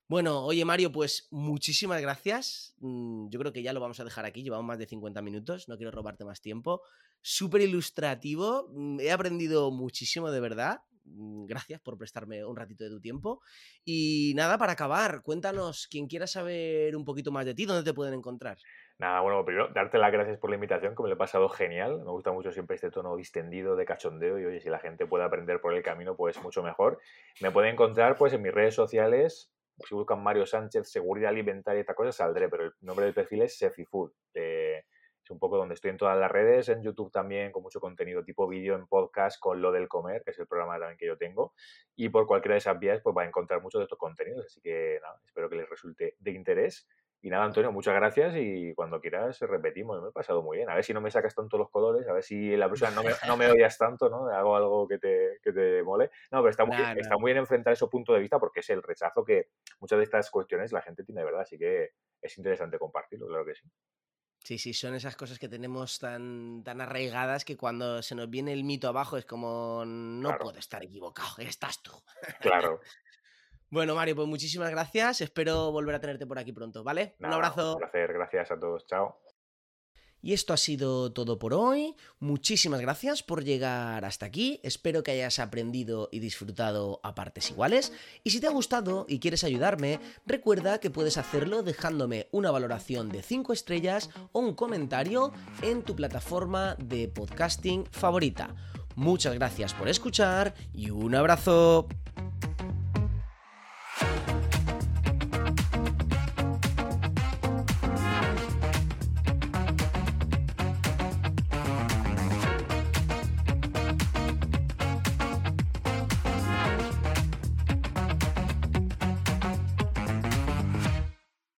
Bueno, oye Mario, pues muchísimas gracias. Mm, Yo creo que ya lo vamos a dejar aquí, llevamos más de 50 minutos, no quiero robarte más tiempo. Súper ilustrativo, mm, he aprendido muchísimo de verdad. mm, gracias por prestarme un ratito de tu tiempo. Y nada, para acabar, cuéntanos, quien quiera saber un poquito más de ti, ¿dónde te pueden encontrar? Nada, bueno, primero, darte las gracias por la invitación, que me lo he pasado genial. Me gusta mucho siempre este tono distendido de cachondeo y oye, si la gente puede aprender por el camino, pues mucho mejor. Me pueden encontrar pues en mis redes sociales, si buscan Mario Sánchez, seguridad alimentaria y esta cosa, saldré, pero el nombre del perfil es Sefifood. Eh, es un poco donde estoy en todas las redes, en YouTube también, con mucho contenido tipo vídeo, en podcast, con lo del comer, que es el programa también que yo tengo. Y por cualquiera de esas vías, pues va a encontrar muchos de estos contenidos. Así que nada, espero que les resulte de interés. Y nada, Antonio, muchas gracias y cuando quieras repetimos. Me he pasado muy bien. A ver si no me sacas tanto los colores, a ver si la próxima no me, no me odias tanto, ¿no? Hago algo que te, que te mole. No, pero está muy, está muy bien enfrentar ese punto de vista porque es el rechazo que muchas de estas cuestiones la gente tiene de verdad. Así que es interesante compartirlo, claro que sí. Sí, sí, son esas cosas que tenemos tan, tan arraigadas que cuando se nos viene el mito abajo es como no puedo estar equivocado, estás tú. Claro. Bueno, Mario, pues muchísimas gracias. Espero volver a tenerte por aquí pronto, ¿vale? un abrazo. Un placer, gracias a todos. Chao. Y esto ha sido todo por hoy. Muchísimas gracias por llegar hasta aquí. Espero que hayas aprendido y disfrutado a partes iguales. Y si te ha gustado y quieres ayudarme, recuerda que puedes hacerlo dejándome una valoración de 5 estrellas o un comentario en tu plataforma de podcasting favorita. Muchas gracias por escuchar y un abrazo.